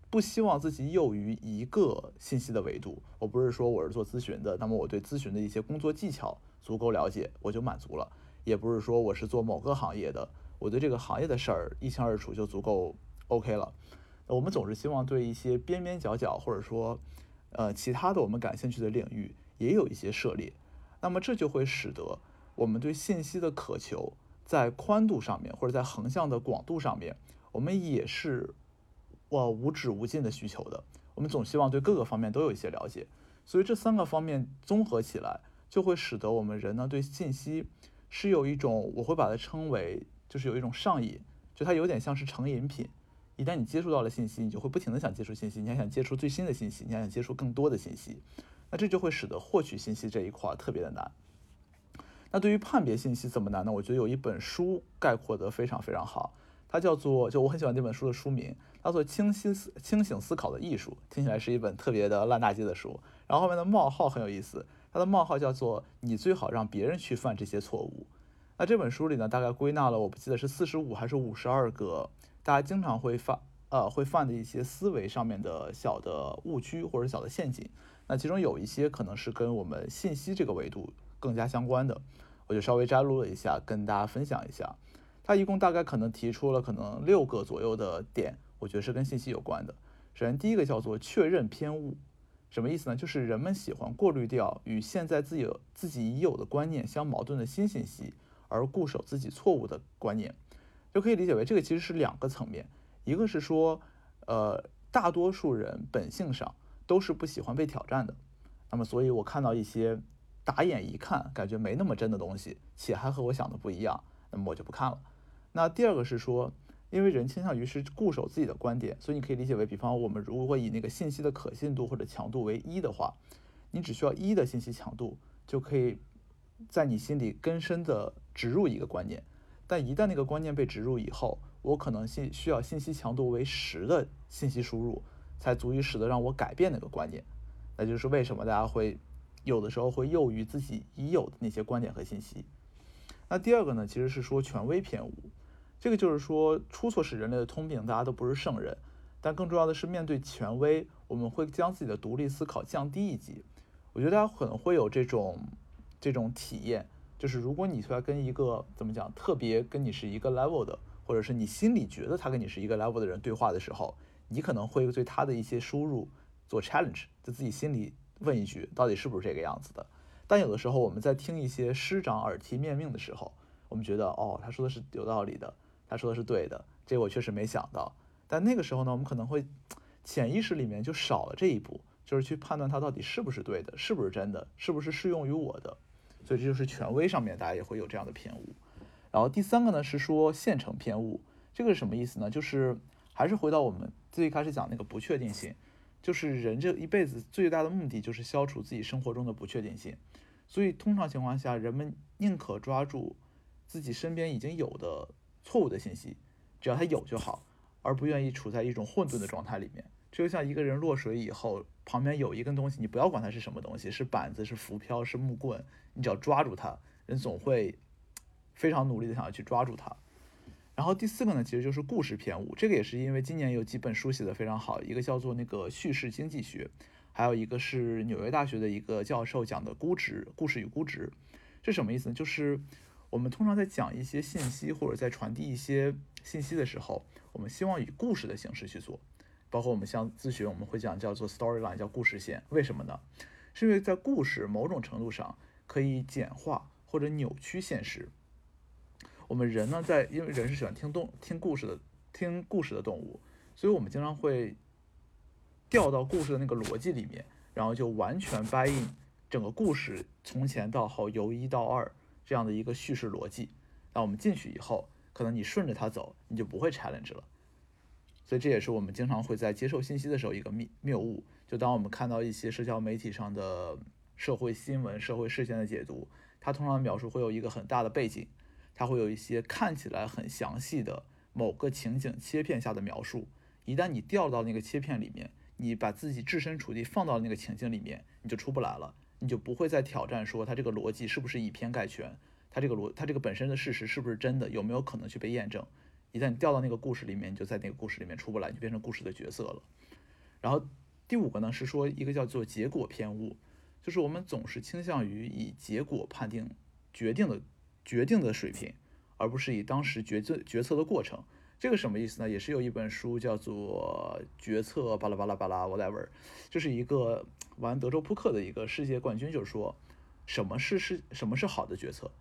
D: 不希望自己囿于一个信息的维度。我不是说我是做咨询的，那么我对咨询的一些工作技巧足够了解，我就满足了；也不是说我是做某个行业的，我对这个行业的事儿一清二楚就足够 OK 了。我们总是希望对一些边边角角，或者说，呃，其他的我们感兴趣的领域也有一些涉猎，那么这就会使得我们对信息的渴求在宽度上面，或者在横向的广度上面，我们也是哇无止无尽的需求的。我们总希望对各个方面都有一些了解，所以这三个方面综合起来，就会使得我们人呢对信息是有一种，我会把它称为就是有一种上瘾，就它有点像是成瘾品。一旦你接触到了信息，你就会不停的想接触信息，你还想接触最新的信息，你还想接触更多的信息，那这就会使得获取信息这一块特别的难。那对于判别信息怎么难呢？我觉得有一本书概括的非常非常好，它叫做就我很喜欢这本书的书名，叫做《清晰思清醒思考的艺术》，听起来是一本特别的烂大街的书。然后后面的冒号很有意思，它的冒号叫做“你最好让别人去犯这些错误”。那这本书里呢，大概归纳了我不记得是四十五还是五十二个大家经常会犯呃会犯的一些思维上面的小的误区或者小的陷阱。那其中有一些可能是跟我们信息这个维度更加相关的，我就稍微摘录了一下，跟大家分享一下。它一共大概可能提出了可能六个左右的点，我觉得是跟信息有关的。首先第一个叫做确认偏误，什么意思呢？就是人们喜欢过滤掉与现在自己自己已有的观念相矛盾的新信息。而固守自己错误的观念，就可以理解为这个其实是两个层面，一个是说，呃，大多数人本性上都是不喜欢被挑战的，那么所以我看到一些打眼一看感觉没那么真的东西，且还和我想的不一样，那么我就不看了。那第二个是说，因为人倾向于是固守自己的观点，所以你可以理解为，比方我们如果以那个信息的可信度或者强度为一的话，你只需要一的信息强度就可以。在你心里根深的植入一个观念，但一旦那个观念被植入以后，我可能信需要信息强度为十的信息输入，才足以使得让我改变那个观念。那就是为什么大家会有的时候会囿于自己已有的那些观点和信息。那第二个呢，其实是说权威偏误，这个就是说出错是人类的通病，大家都不是圣人，但更重要的是面对权威，我们会将自己的独立思考降低一级。我觉得大家可能会有这种。这种体验就是，如果你出来跟一个怎么讲特别跟你是一个 level 的，或者是你心里觉得他跟你是一个 level 的人对话的时候，你可能会对他的一些输入做 challenge，在自己心里问一句，到底是不是这个样子的？但有的时候我们在听一些师长耳提面命的时候，我们觉得哦，他说的是有道理的，他说的是对的，这我确实没想到。但那个时候呢，我们可能会潜意识里面就少了这一步，就是去判断他到底是不是对的，是不是真的，是不是适用于我的。所以这就是权威上面大家也会有这样的偏误，然后第三个呢是说现成偏误，这个是什么意思呢？就是还是回到我们最开始讲那个不确定性，就是人这一辈子最大的目的就是消除自己生活中的不确定性，所以通常情况下人们宁可抓住自己身边已经有的错误的信息，只要它有就好，而不愿意处在一种混沌的状态里面。就像一个人落水以后，旁边有一根东西，你不要管它是什么东西，是板子、是浮漂、是木棍，你只要抓住它，人总会非常努力的想要去抓住它。然后第四个呢，其实就是故事篇五，这个也是因为今年有几本书写的非常好，一个叫做那个叙事经济学，还有一个是纽约大学的一个教授讲的估值、故事与估值，这什么意思呢？就是我们通常在讲一些信息或者在传递一些信息的时候，我们希望以故事的形式去做。包括我们像咨询，我们会讲叫做 storyline，叫故事线。为什么呢？是因为在故事某种程度上可以简化或者扭曲现实。我们人呢，在因为人是喜欢听动听故事的，听故事的动物，所以我们经常会掉到故事的那个逻辑里面，然后就完全 buy in 整个故事从前到后由一到二这样的一个叙事逻辑。那我们进去以后，可能你顺着它走，你就不会 challenge 了。所以这也是我们经常会在接受信息的时候一个谬谬误。就当我们看到一些社交媒体上的社会新闻、社会事件的解读，它通常描述会有一个很大的背景，它会有一些看起来很详细的某个情景切片下的描述。一旦你掉到那个切片里面，你把自己置身处地放到那个情境里面，你就出不来了，你就不会再挑战说它这个逻辑是不是以偏概全，它这个逻它这个本身的事实是不是真的，有没有可能去被验证。一旦掉到那个故事里面，你就在那个故事里面出不来，就变成故事的角色了。然后第五个呢是说一个叫做结果偏误，就是我们总是倾向于以结果判定决定的决定的水平，而不是以当时决策决策的过程。这个什么意思呢？也是有一本书叫做《决策巴拉巴拉巴拉 whatever》，就是一个玩德州扑克的一个世界冠军，就是说什么是是什么是好的决策，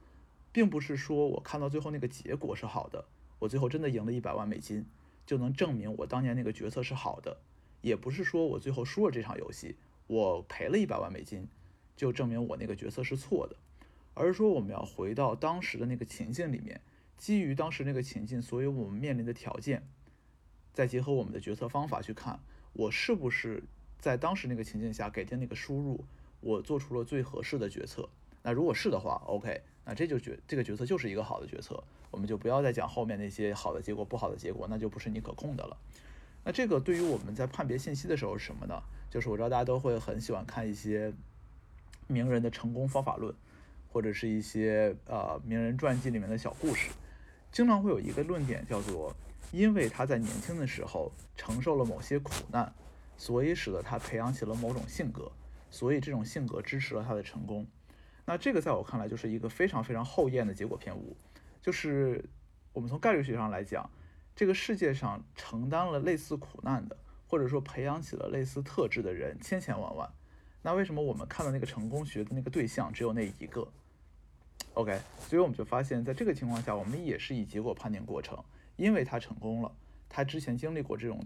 D: 并不是说我看到最后那个结果是好的。我最后真的赢了一百万美金，就能证明我当年那个决策是好的，也不是说我最后输了这场游戏，我赔了一百万美金，就证明我那个决策是错的，而是说我们要回到当时的那个情境里面，基于当时那个情境，所以我们面临的条件，再结合我们的决策方法去看，我是不是在当时那个情境下给定那个输入，我做出了最合适的决策。那如果是的话，OK，那这就决这个决策就是一个好的决策，我们就不要再讲后面那些好的结果、不好的结果，那就不是你可控的了。那这个对于我们在判别信息的时候是什么呢？就是我知道大家都会很喜欢看一些名人的成功方法论，或者是一些呃名人传记里面的小故事，经常会有一个论点叫做，因为他在年轻的时候承受了某些苦难，所以使得他培养起了某种性格，所以这种性格支持了他的成功。那这个在我看来就是一个非常非常后验的结果偏误，就是我们从概率学上来讲，这个世界上承担了类似苦难的，或者说培养起了类似特质的人千千万万，那为什么我们看到那个成功学的那个对象只有那一个？OK，所以我们就发现，在这个情况下，我们也是以结果判定过程，因为他成功了，他之前经历过这种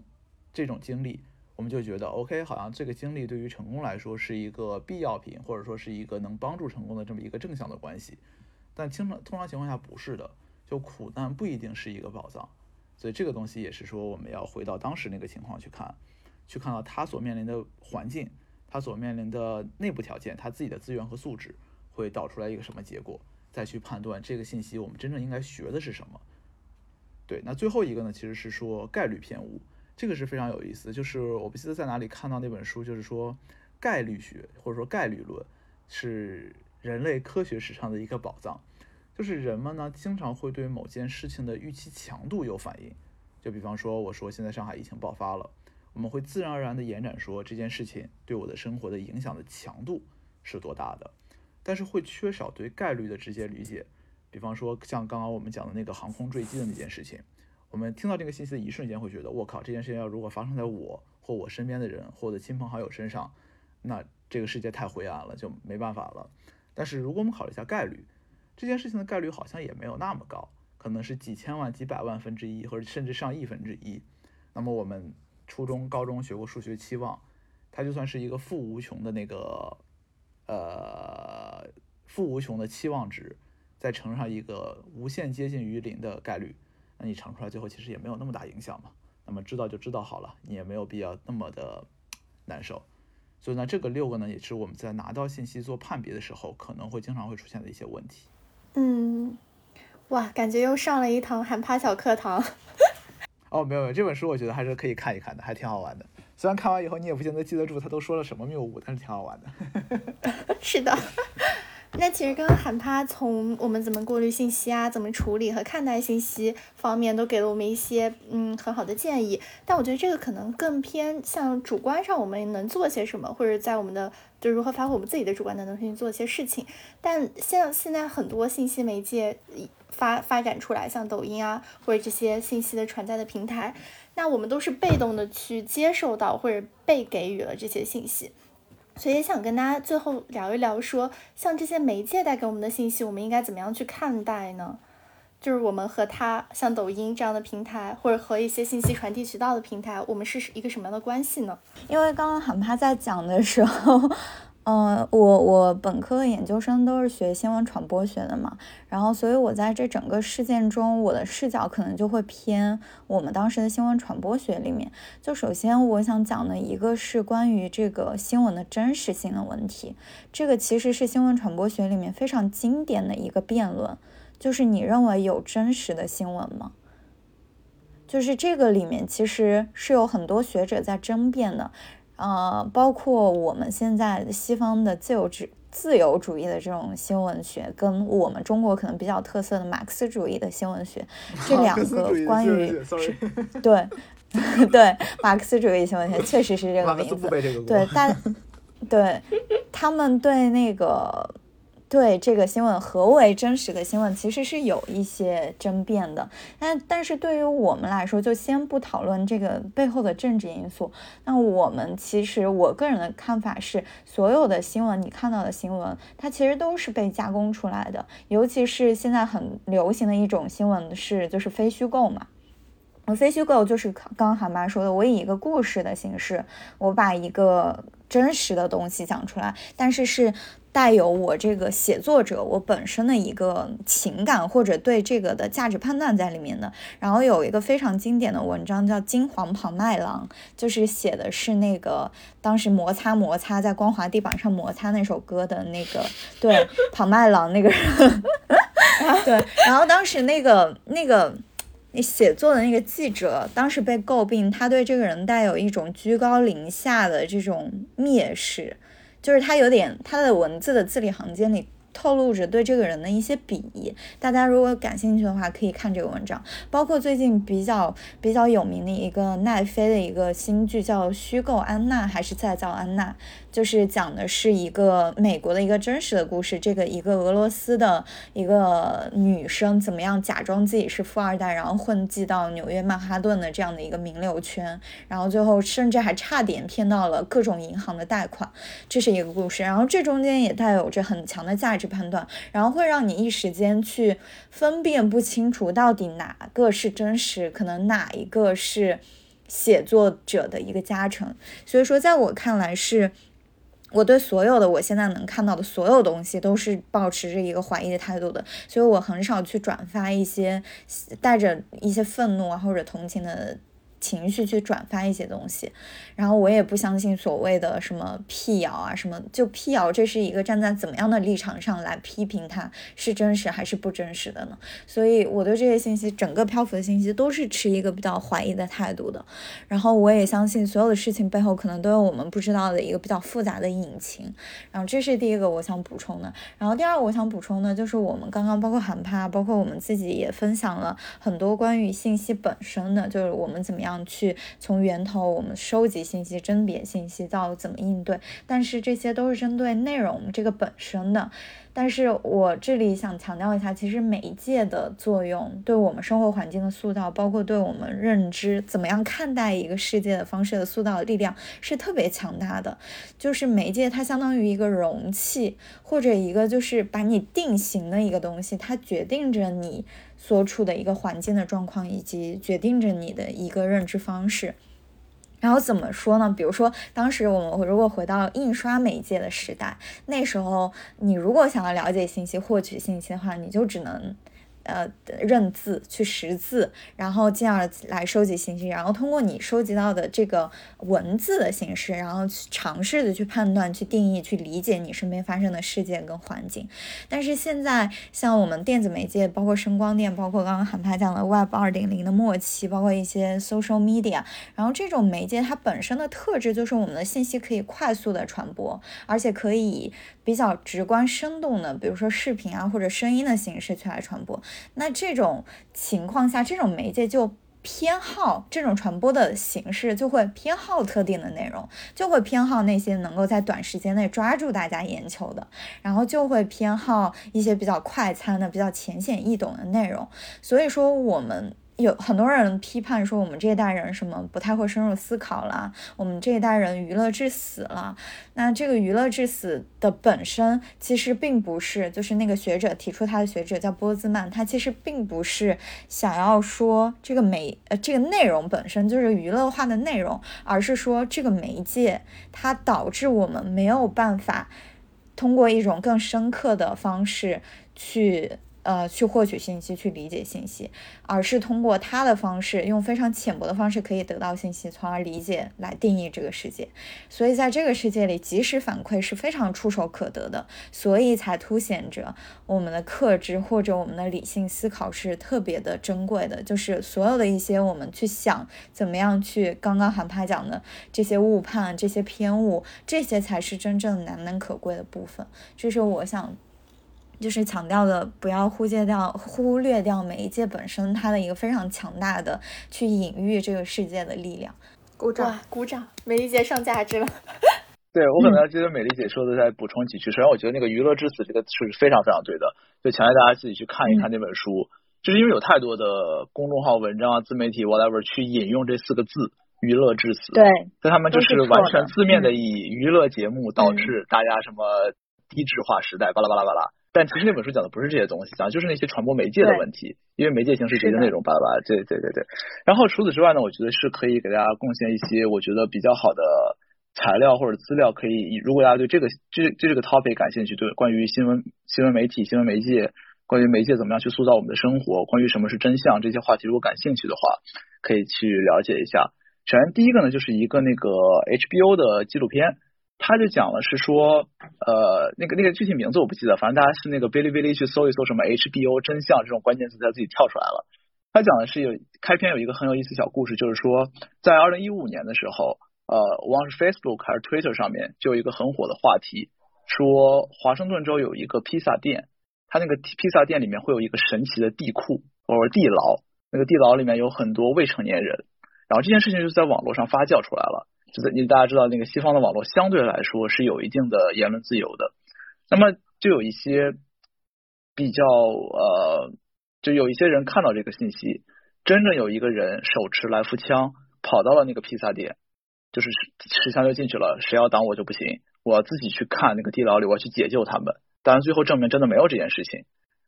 D: 这种经历。我们就觉得，OK，好像这个经历对于成功来说是一个必要品，或者说是一个能帮助成功的这么一个正向的关系。但通常通常情况下不是的，就苦难不一定是一个宝藏。所以这个东西也是说，我们要回到当时那个情况去看，去看到他所面临的环境，他所面临的内部条件，他自己的资源和素质会导出来一个什么结果，再去判断这个信息我们真正应该学的是什么。对，那最后一个呢，其实是说概率偏误。这个是非常有意思，就是我不记得在哪里看到那本书，就是说概率学或者说概率论是人类科学史上的一个宝藏。就是人们呢经常会对某件事情的预期强度有反应，就比方说我说现在上海疫情爆发了，我们会自然而然的延展说这件事情对我的生活的影响的强度是多大的，但是会缺少对概率的直接理解。比方说像刚刚我们讲的那个航空坠机的那件事情。我们听到这个信息的一瞬间，会觉得我靠，这件事情要如果发生在我或我身边的人或者亲朋好友身上，那这个世界太灰暗了，就没办法了。但是如果我们考虑一下概率，这件事情的概率好像也没有那么高，可能是几千万、几百万分之一，或者甚至上亿分之一。那么我们初中、高中学过数学期望，它就算是一个负无穷的那个呃负无穷的期望值，再乘上一个无限接近于零的概率。那你尝出来最后其实也没有那么大影响嘛，那么知道就知道好了，你也没有必要那么的难受。所以呢，这个六个呢，也是我们在拿到信息做判别的时候，可能会经常会出现的一些问题。
A: 嗯，哇，感觉又上了一堂喊趴小课堂。
D: 哦，没有没有，这本书我觉得还是可以看一看的，还挺好玩的。虽然看完以后你也不见得记得住他都说了什么谬误，但是挺好玩的。
A: 是的。那其实刚刚喊趴从我们怎么过滤信息啊，怎么处理和看待信息方面，都给了我们一些嗯很好的建议。但我觉得这个可能更偏向主观上，我们能做些什么，或者在我们的就如何发挥我们自己的主观能动性做一些事情。但像现在很多信息媒介发发展出来，像抖音啊，或者这些信息的传载的平台，那我们都是被动的去接受到或者被给予了这些信息。所以想跟大家最后聊一聊，说像这些媒介带给我们的信息，我们应该怎么样去看待呢？就是我们和它，像抖音这样的平台，或者和一些信息传递渠道的平台，我们是一个什么样的关系呢？
B: 因为刚刚喊他在讲的时候。嗯，我我本科研究生都是学新闻传播学的嘛，然后所以我在这整个事件中，我的视角可能就会偏我们当时的新闻传播学里面。就首先我想讲的一个是关于这个新闻的真实性的问题，这个其实是新闻传播学里面非常经典的一个辩论，就是你认为有真实的新闻吗？就是这个里面其实是有很多学者在争辩的。呃，包括我们现在西方的自由主自由主义的这种新闻学，跟我们中国可能比较特色的马克思主义的新闻学，这两个关于 对 对马克思主义新闻学确实是这个名字，对但对他们对那个。对这个新闻何为真实的新闻，其实是有一些争辩的。但但是对于我们来说，就先不讨论这个背后的政治因素。那我们其实我个人的看法是，所有的新闻你看到的新闻，它其实都是被加工出来的。尤其是现在很流行的一种新闻是，就是非虚构嘛。非虚构就是刚刚韩妈说的，我以一个故事的形式，我把一个真实的东西讲出来，但是是带有我这个写作者我本身的一个情感或者对这个的价值判断在里面的。然后有一个非常经典的文章叫《金黄庞麦郎》，就是写的是那个当时摩擦摩擦在光滑地板上摩擦那首歌的那个对庞麦郎那个人，对，然后当时那个那个。你写作的那个记者当时被诟病，他对这个人带有一种居高临下的这种蔑视，就是它有点它的文字的字里行间里。透露着对这个人的一些鄙夷，大家如果感兴趣的话，可以看这个文章。包括最近比较比较有名的一个奈飞的一个新剧，叫《虚构安娜》还是再造安娜，就是讲的是一个美国的一个真实的故事。这个一个俄罗斯的一个女生怎么样假装自己是富二代，然后混迹到纽约曼哈顿的这样的一个名流圈，然后最后甚至还差点骗到了各种银行的贷款，这是一个故事。然后这中间也带有着很强的价值。判断，然后会让你一时间去分辨不清楚到底哪个是真实，可能哪一个是写作者的一个加成。所以说，在我看来，是我对所有的我现在能看到的所有东西都是保持着一个怀疑的态度的。所以我很少去转发一些带着一些愤怒啊或者同情的。情绪去转发一些东西，然后我也不相信所谓的什么辟谣啊，什么就辟谣，这是一个站在怎么样的立场上来批评它是真实还是不真实的呢？所以我对这些信息，整个漂浮的信息都是持一个比较怀疑的态度的。然后我也相信所有的事情背后可能都有我们不知道的一个比较复杂的隐情。然后这是第一个我想补充的。然后第二个我想补充的就是我们刚刚包括韩帕，包括我们自己也分享了很多关于信息本身的，就是我们怎么样。样去从源头，我们收集信息、甄别信息到怎么应对，但是这些都是针对内容这个本身的。但是我这里想强调一下，其实媒介的作用对我们生活环境的塑造，包括对我们认知怎么样看待一个世界的方式的塑造的力量是特别强大的。就是媒介它相当于一个容器，或者一个就是把你定型的一个东西，它决定着你。所处的一个环境的状况，以及决定着你的一个认知方式。然后怎么说呢？比如说，当时我们如果回到印刷媒介的时代，那时候你如果想要了解信息、获取信息的话，你就只能。呃，认字去识字，然后进而来收集信息，然后通过你收集到的这个文字的形式，然后去尝试的去判断、去定义、去理解你身边发生的事件跟环境。但是现在，像我们电子媒介，包括声光电，包括刚刚韩派讲的 Web 二点零的末期，包括一些 Social Media，然后这种媒介它本身的特质就是我们的信息可以快速的传播，而且可以比较直观生动的，比如说视频啊或者声音的形式去来传播。那这种情况下，这种媒介就偏好这种传播的形式，就会偏好特定的内容，就会偏好那些能够在短时间内抓住大家眼球的，然后就会偏好一些比较快餐的、比较浅显易懂的内容。所以说，我们。有很多人批判说我们这一代人什么不太会深入思考了，我们这一代人娱乐至死了。那这个娱乐至死的本身其实并不是，就是那个学者提出他的学者叫波兹曼，他其实并不是想要说这个媒呃这个内容本身就是娱乐化的内容，而是说这个媒介它导致我们没有办法通过一种更深刻的方式去。呃，去获取信息，去理解信息，而是通过他的方式，用非常浅薄的方式可以得到信息，从而理解来定义这个世界。所以在这个世界里，及时反馈是非常触手可得的，所以才凸显着我们的克制或者我们的理性思考是特别的珍贵的。就是所有的一些我们去想怎么样去，刚刚韩派讲的这些误判、这些偏误，这些才是真正难能可贵的部分。这是我想。就是强调的，不要忽略掉、忽略掉媒介本身它的一个非常强大的去隐喻这个世界的力量。
A: 鼓掌，鼓掌！美丽姐上价值了。
D: 对我可能要接着美丽姐说的再补充几句。首先，我觉得那个“娱乐至死”这个是非常非常对的，就强烈大家自己去看一看那本书。就是因为有太多的公众号文章啊、自媒体 whatever 去引用这四个字“娱乐至死”。
B: 对。
D: 但他们就是完全字面的以娱乐节目导致大家什么低质化时代，巴拉巴拉巴拉。但其实那本书讲的不是这些东西，讲的就是那些传播媒介的问题，因为媒介形式决定内容，巴拉巴拉，对对对对。然后除此之外呢，我觉得是可以给大家贡献一些我觉得比较好的材料或者资料，可以如果大家对这个这这个 topic 感兴趣，对关于新闻新闻媒体新闻媒介，关于媒介怎么样去塑造我们的生活，关于什么是真相这些话题，如果感兴趣的话，可以去了解一下。首先第一个呢，就是一个那个 HBO 的纪录片。他就讲了，是说，呃，那个那个具体名字我不记得，反正大家是那个哔哩哔哩去搜一搜什么 HBO 真相这种关键词，他自己跳出来了。他讲的是有开篇有一个很有意思小故事，就是说在二零一五年的时候，呃，我忘是 Facebook 还是 Twitter 上面就有一个很火的话题，说华盛顿州有一个披萨店，它那个披萨店里面会有一个神奇的地库或者地牢，那个地牢里面有很多未成年人，然后这件事情就在网络上发酵出来了。就你大家知道，那个西方的网络相对来说是有一定的言论自由的，那么就有一些比较呃，就有一些人看到这个信息，真正有一个人手持来福枪跑到了那个披萨店，就是持枪就进去了，谁要挡我就不行，我要自己去看那个地牢里，我要去解救他们。当然最后证明真的没有这件事情，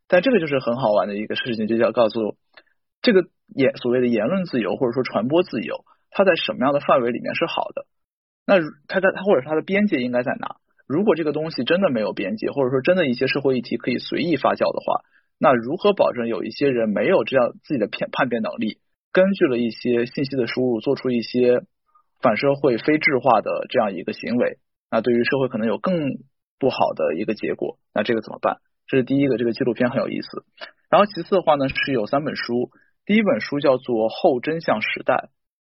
D: 但这个就是很好玩的一个事情，就叫告诉这个言所谓的言论自由或者说传播自由。它在什么样的范围里面是好的？那它在它或者它的边界应该在哪？如果这个东西真的没有边界，或者说真的一些社会议题可以随意发酵的话，那如何保证有一些人没有这样自己的偏判别能力，根据了一些信息的输入，做出一些反社会、非智化的这样一个行为？那对于社会可能有更不好的一个结果。那这个怎么办？这是第一个，这个纪录片很有意思。然后其次的话呢，是有三本书，第一本书叫做《后真相时代》。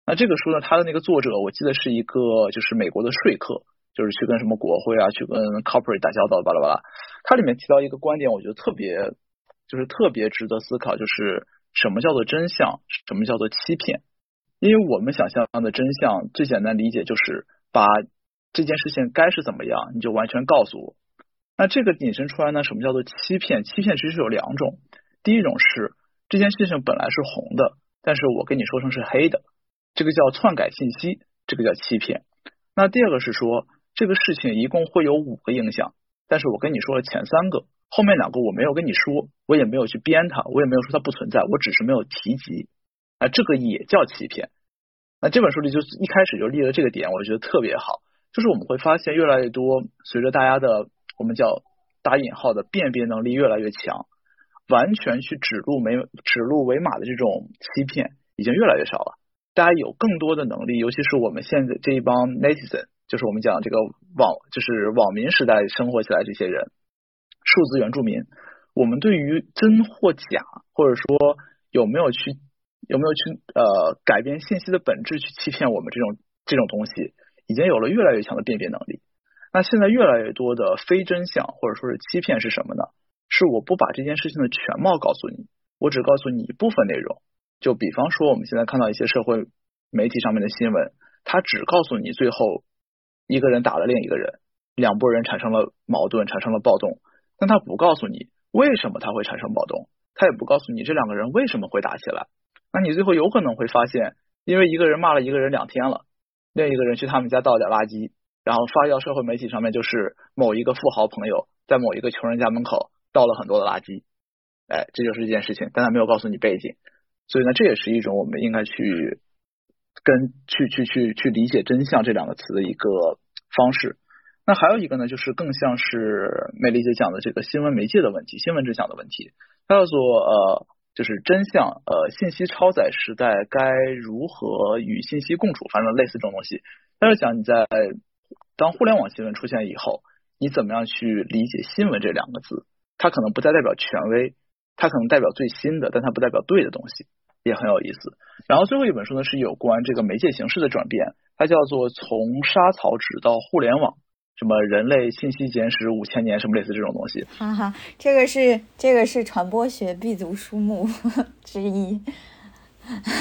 D: 那这个书呢，它的那个作者，我记得是一个就是美国的说客，就是去跟什么国会啊，去跟 corporate 打交道，巴拉巴拉。它里面提到一个观点，我觉得特别，就是特别值得思考，就是什么叫做真相，什么叫做欺骗？因为我们想象的真相，最简单理解就是把这件事情该是怎么样，你就完全告诉我。那这个引申出来呢，什么叫做欺骗？欺骗其实有两种，第一种是这件事情本来是红的，但是我跟你说成是黑的。这个叫篡改信息，这个叫欺骗。那第二个是说，这个事情一共会有五个影响，但是我跟你说了前三个，后面两个我没有跟你说，我也没有去编它，我也没有说它不存在，我只是没有提及。啊，这个也叫欺骗。那这本书里就一开始就立了这个点，我觉得特别好，就是我们会发现越来越多，随着大家的我们叫打引号的辨别能力越来越强，完全去指鹿为指鹿为马的这种欺骗已经越来越少了。大家有更多的能力，尤其是我们现在这一帮 netizen，就是我们讲这个网，就是网民时代生活起来这些人，数字原住民，我们对于真或假，或者说有没有去有没有去呃改变信息的本质去欺骗我们这种这种东西，已经有了越来越强的辨别能力。那现在越来越多的非真相或者说是欺骗是什么呢？是我不把这件事情的全貌告诉你，我只告诉你一部分内容。就比方说，我们现在看到一些社会媒体上面的新闻，他只告诉你最后一个人打了另一个人，两拨人产生了矛盾，产生了暴动，但他不告诉你为什么他会产生暴动，他也不告诉你这两个人为什么会打起来。那你最后有可能会发现，因为一个人骂了一个人两天了，另一个人去他们家倒点垃圾，然后发酵社会媒体上面就是某一个富豪朋友在某一个穷人家门口倒了很多的垃圾，哎，这就是一件事情，但他没有告诉你背景。所以呢，这也是一种我们应该去跟去去去去理解真相这两个词的一个方式。那还有一个呢，就是更像是美丽姐讲的这个新闻媒介的问题，新闻真相的问题。它叫做呃，就是真相呃，信息超载时代该如何与信息共处，反正类似这种东西。它是讲你在当互联网新闻出现以后，你怎么样去理解新闻这两个字？它可能不再代表权威，它可能代表最新的，但它不代表对的东西。也很有意思。然后最后一本书呢是有关这个媒介形式的转变，它叫做《从沙草纸到互联网》，什么人类信息简史五千年，什么类似这种东西。
B: 哈哈，这个是这个是传播学必读书目 之一。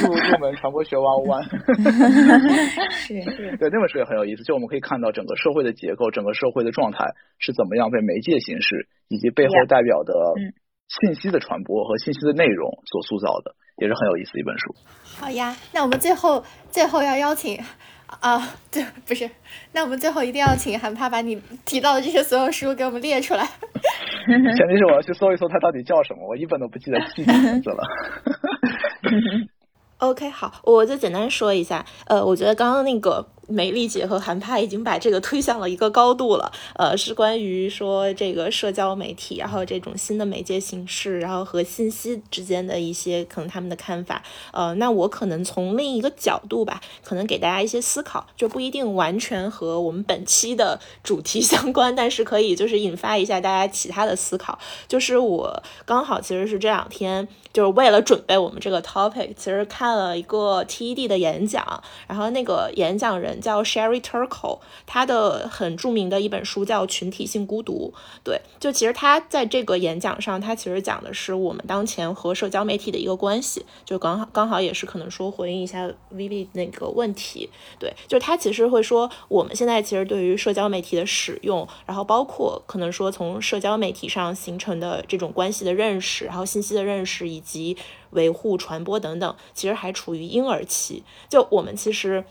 D: 入入门传播学 one one。
B: 是是。
D: 对，那本书也很有意思，就我们可以看到整个社会的结构，整个社会的状态是怎么样被媒介形式以及背后代表的信息的传播和信息的内容所塑造的。也是很有意思的一本书。
A: 好呀，那我们最后最后要邀请啊，对，不是，那我们最后一定要请韩帕把你提到的这些所有书给我们列出来。
D: 前提是我要去搜一搜它到底叫什么，我一本都不记得具体名字了。
C: OK，好，我就简单说一下。呃，我觉得刚刚那个美丽姐和韩派已经把这个推向了一个高度了。呃，是关于说这个社交媒体，然后这种新的媒介形式，然后和信息之间的一些可能他们的看法。呃，那我可能从另一个角度吧，可能给大家一些思考，就不一定完全和我们本期的主题 相关，但是可以就是引发一下大家其他的思考。就是我刚好其实是这两天。就是为了准备我们这个 topic，其实看了一个 TED 的演讲，然后那个演讲人叫 Sherry Turkle，他的很著名的一本书叫《群体性孤独》。对，就其实他在这个演讲上，他其实讲的是我们当前和社交媒体的一个关系，就刚好刚好也是可能说回应一下 Vivi 那个问题。对，就是他其实会说，我们现在其实对于社交媒体的使用，然后包括可能说从社交媒体上形成的这种关系的认识，然后信息的认识以及维护、传播等等，其实还处于婴儿期。就我们其实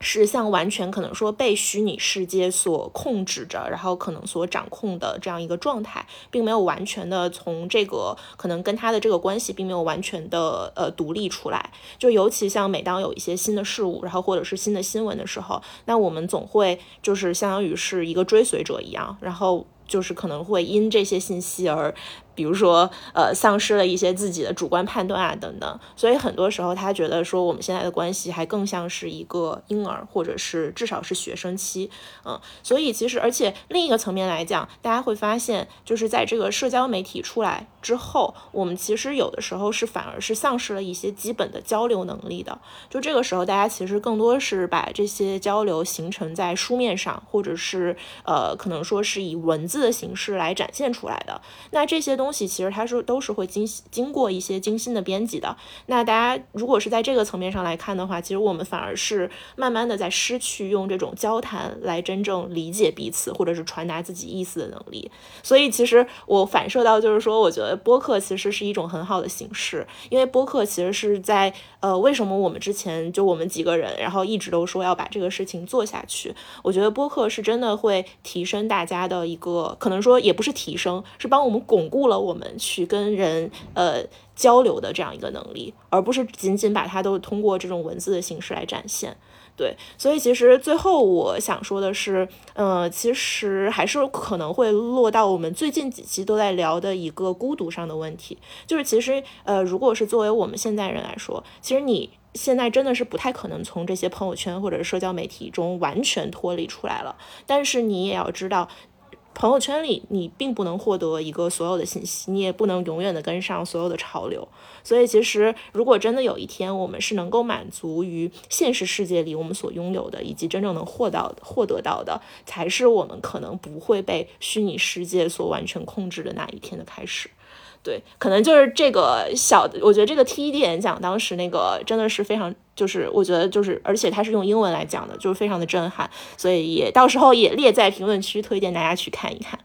C: 是像完全可能说被虚拟世界所控制着，然后可能所掌控的这样一个状态，并没有完全的从这个可能跟他的这个关系并没有完全的呃独立出来。就尤其像每当有一些新的事物，然后或者是新的新闻的时候，那我们总会就是相当于是一个追随者一样，然后就是可能会因这些信息而。比如说，呃，丧失了一些自己的主观判断啊，等等。所以很多时候，他觉得说我们现在的关系还更像是一个婴儿，或者是至少是学生期，嗯。所以其实，而且另一个层面来讲，大家会发现，就是在这个社交媒体出来之后，我们其实有的时候是反而是丧失了一些基本的交流能力的。就这个时候，大家其实更多是把这些交流形成在书面上，或者是呃，可能说是以文字的形式来展现出来的。那这些东西。东西其实它是都是会经经过一些精心的编辑的。那大家如果是在这个层面上来看的话，其实我们反而是慢慢的在失去用这种交谈来真正理解彼此，或者是传达自己意思的能力。所以其实我反射到就是说，我觉得播客其实是一种很好的形式，因为播客其实是在呃，为什么我们之前就我们几个人，然后一直都说要把这个事情做下去？我觉得播客是真的会提升大家的一个，可能说也不是提升，是帮我们巩固了。我们去跟人呃交流的这样一个能力，而不是仅仅把它都通过这种文字的形式来展现。对，所以其实最后我想说的是，呃，其实还是可能会落到我们最近几期都在聊的一个孤独上的问题，就是其实呃，如果是作为我们现在人来说，其实你现在真的是不太可能从这些朋友圈或者社交媒体中完全脱离出来了，但是你也要知道。朋友圈里，你并不能获得一个所有的信息，你也不能永远的跟上所有的潮流。所以，其实如果真的有一天，我们是能够满足于现实世界里我们所拥有的，以及真正能获到获得到的，才是我们可能不会被虚拟世界所完全控制的那一天的开始。对，可能就是这个小的，我觉得这个 TED 演讲当时那个真的是非常，就是我觉得就是，而且它是用英文来讲的，就是非常的震撼，所以也到时候也列在评论区，推荐大家去看一看。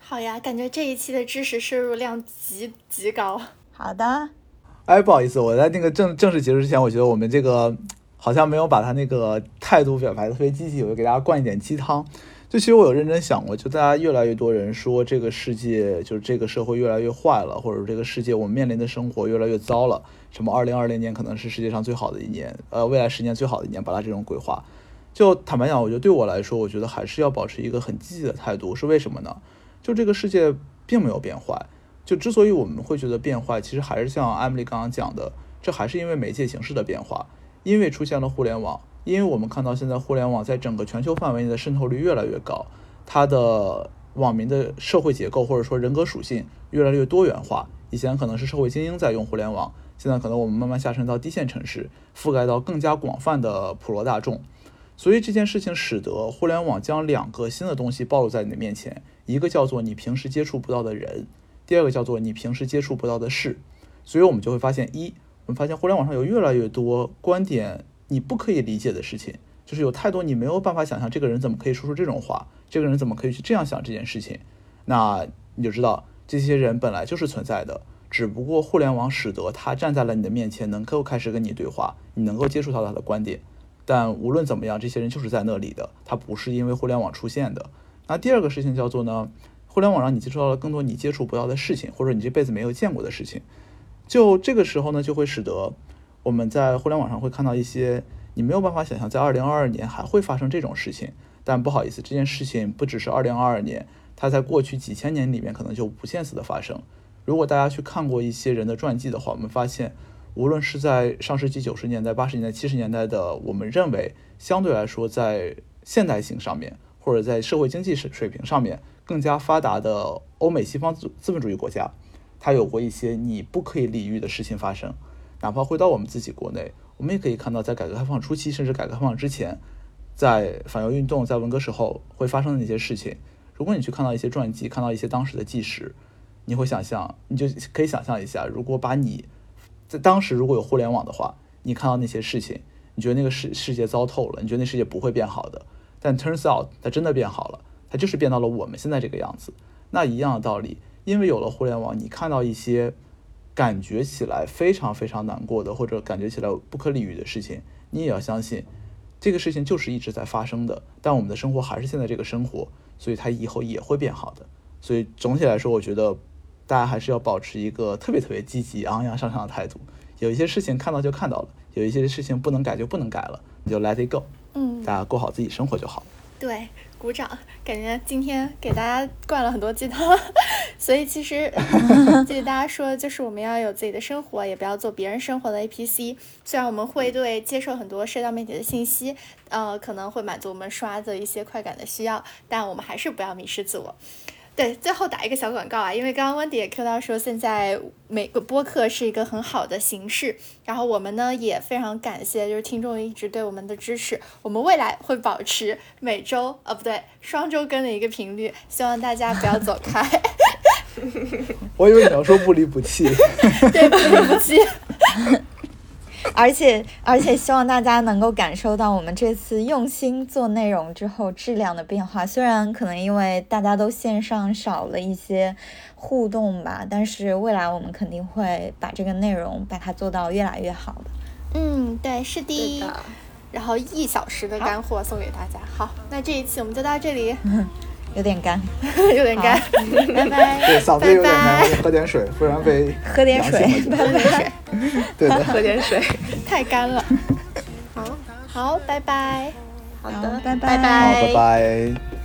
A: 好呀，感觉这一期的知识摄入量极极高。
B: 好的。
D: 哎，不好意思，我在那个正正式结束之前，我觉得我们这个好像没有把他那个态度表白的特别积极，我就给大家灌一点鸡汤。就其实我有认真想过，就大家越来越多人说这个世界就是这个社会越来越坏了，或者这个世界我们面临的生活越来越糟了。什么二零二零年可能是世界上最好的一年，呃，未来十年最好的一年，把它这种规划。就坦白讲，我觉得对我来说，我觉得还是要保持一个很积极的态度。是为什么呢？就这个世界并没有变坏。就之所以我们会觉得变坏，其实还是像艾米丽刚刚讲的，这还是因为媒介形式的变化，因为出现了互联网。因为我们看到现在互联网在整个全球范围内的渗透率越来越高，它的网民的社会结构或者说人格属性越来越多元化。以前可能是社会精英在用互联网，现在可能我们慢慢下沉到低线城市，覆盖到更加广泛的普罗大众。所以这件事情使得互联网将两个新的东西暴露在你的面前，一个叫做你平时接触不到的人，第二个叫做你平时接触不到的事。所以我们就会发现，一，我们发现互联网上有越来越多观点。你不可以理解的事情，就是有太多你没有办法想象，这个人怎么可以说出这种话？这个人怎么可以去这样想这件事情？那你就知道，这些人本来就是存在的，只不过互联网使得他站在了你的面前，能够开始跟你对话，你能够接触到他的观点。但无论怎么样，这些人就是在那里的，他不是因为互联网出现的。那第二个事情叫做呢，互联网让你接触到了更多你接触不到的事情，或者你这辈子没有见过的事情。就这个时候呢，就会使得我们在互联网上会看到一些你没有办法想象，在二零二二年还会发生这种事情。但不好意思，这件事情不只是二零二二年，它在过去几千年里面可能就无限次的发生。如果大家去看过一些人的传记的话，我们发现，无论是在上世纪九十年代、八十年代、七十年代的，我们认为相对来说在现代性上面，或者在社会经济水水平上面更加发达的欧美西方资资本主义国家，它有过一些你不可以理喻的事情发生。哪怕回到我们自己国内，我们也可以看到，在改革开放初期，甚至改革开放之前，在反右运动、在文革时候会发生的那些事情。如果你去看到一些传记，看到一些当时的纪实，你会想象，你就可以想象一下，如果把你在当时如果有互联网的话，你看到那些事情，你觉得那个世世界糟透了，你觉得那世界不会变好的。但 turns out，它真的变好了，它就是变到了我们现在这个样子。那一样的道理，因为有了互联网，你看到一些感觉起来非常非常难过的，或者感觉起来不可理喻的事情，你也要相信，这个事情就是一直在发生的。但我们的生活还是现在这个生活，所以它以后也会变好的。所以总体来说，我觉得大家还是要保持一个特别特别积极、昂扬向上的态度。有一些事情看到就看到了，有一些事情不能改就不能改了，你就 let it go。
A: 嗯，
D: 大家过好自己生活就好了。
A: 对，鼓掌！感觉今天给大家灌了很多鸡汤，所以其实就给大家说，就是我们要有自己的生活，也不要做别人生活的 APC。虽然我们会对接受很多社交媒体的信息，呃，可能会满足我们刷的一些快感的需要，但我们还是不要迷失自我。对，最后打一个小广告啊，因为刚刚温迪也 Q 到说，现在每个播客是一个很好的形式，然后我们呢也非常感谢，就是听众一直对我们的支持，我们未来会保持每周，呃不对，双周更的一个频率，希望大家不要走开。
D: 我以为你要说不离不弃。
A: 对，不离不弃。
B: 而且而且希望大家能够感受到我们这次用心做内容之后质量的变化。虽然可能因为大家都线上少了一些互动吧，但是未来我们肯定会把这个内容把它做到越来越好的。
A: 嗯，对，是
C: 对的。
A: 然后一小时的干货送给大家。好，那这一期我们就到这里。
B: 有点干，
A: 有点干，拜拜。
D: 对，嗓子有点干，喝点水，不然被
B: 喝点水，
A: 喝点水，
D: 对的，
C: 喝点水，
A: 太干了。
C: 好，
A: 好，拜拜。
C: 好的，
B: 拜
A: 拜，
D: 拜拜。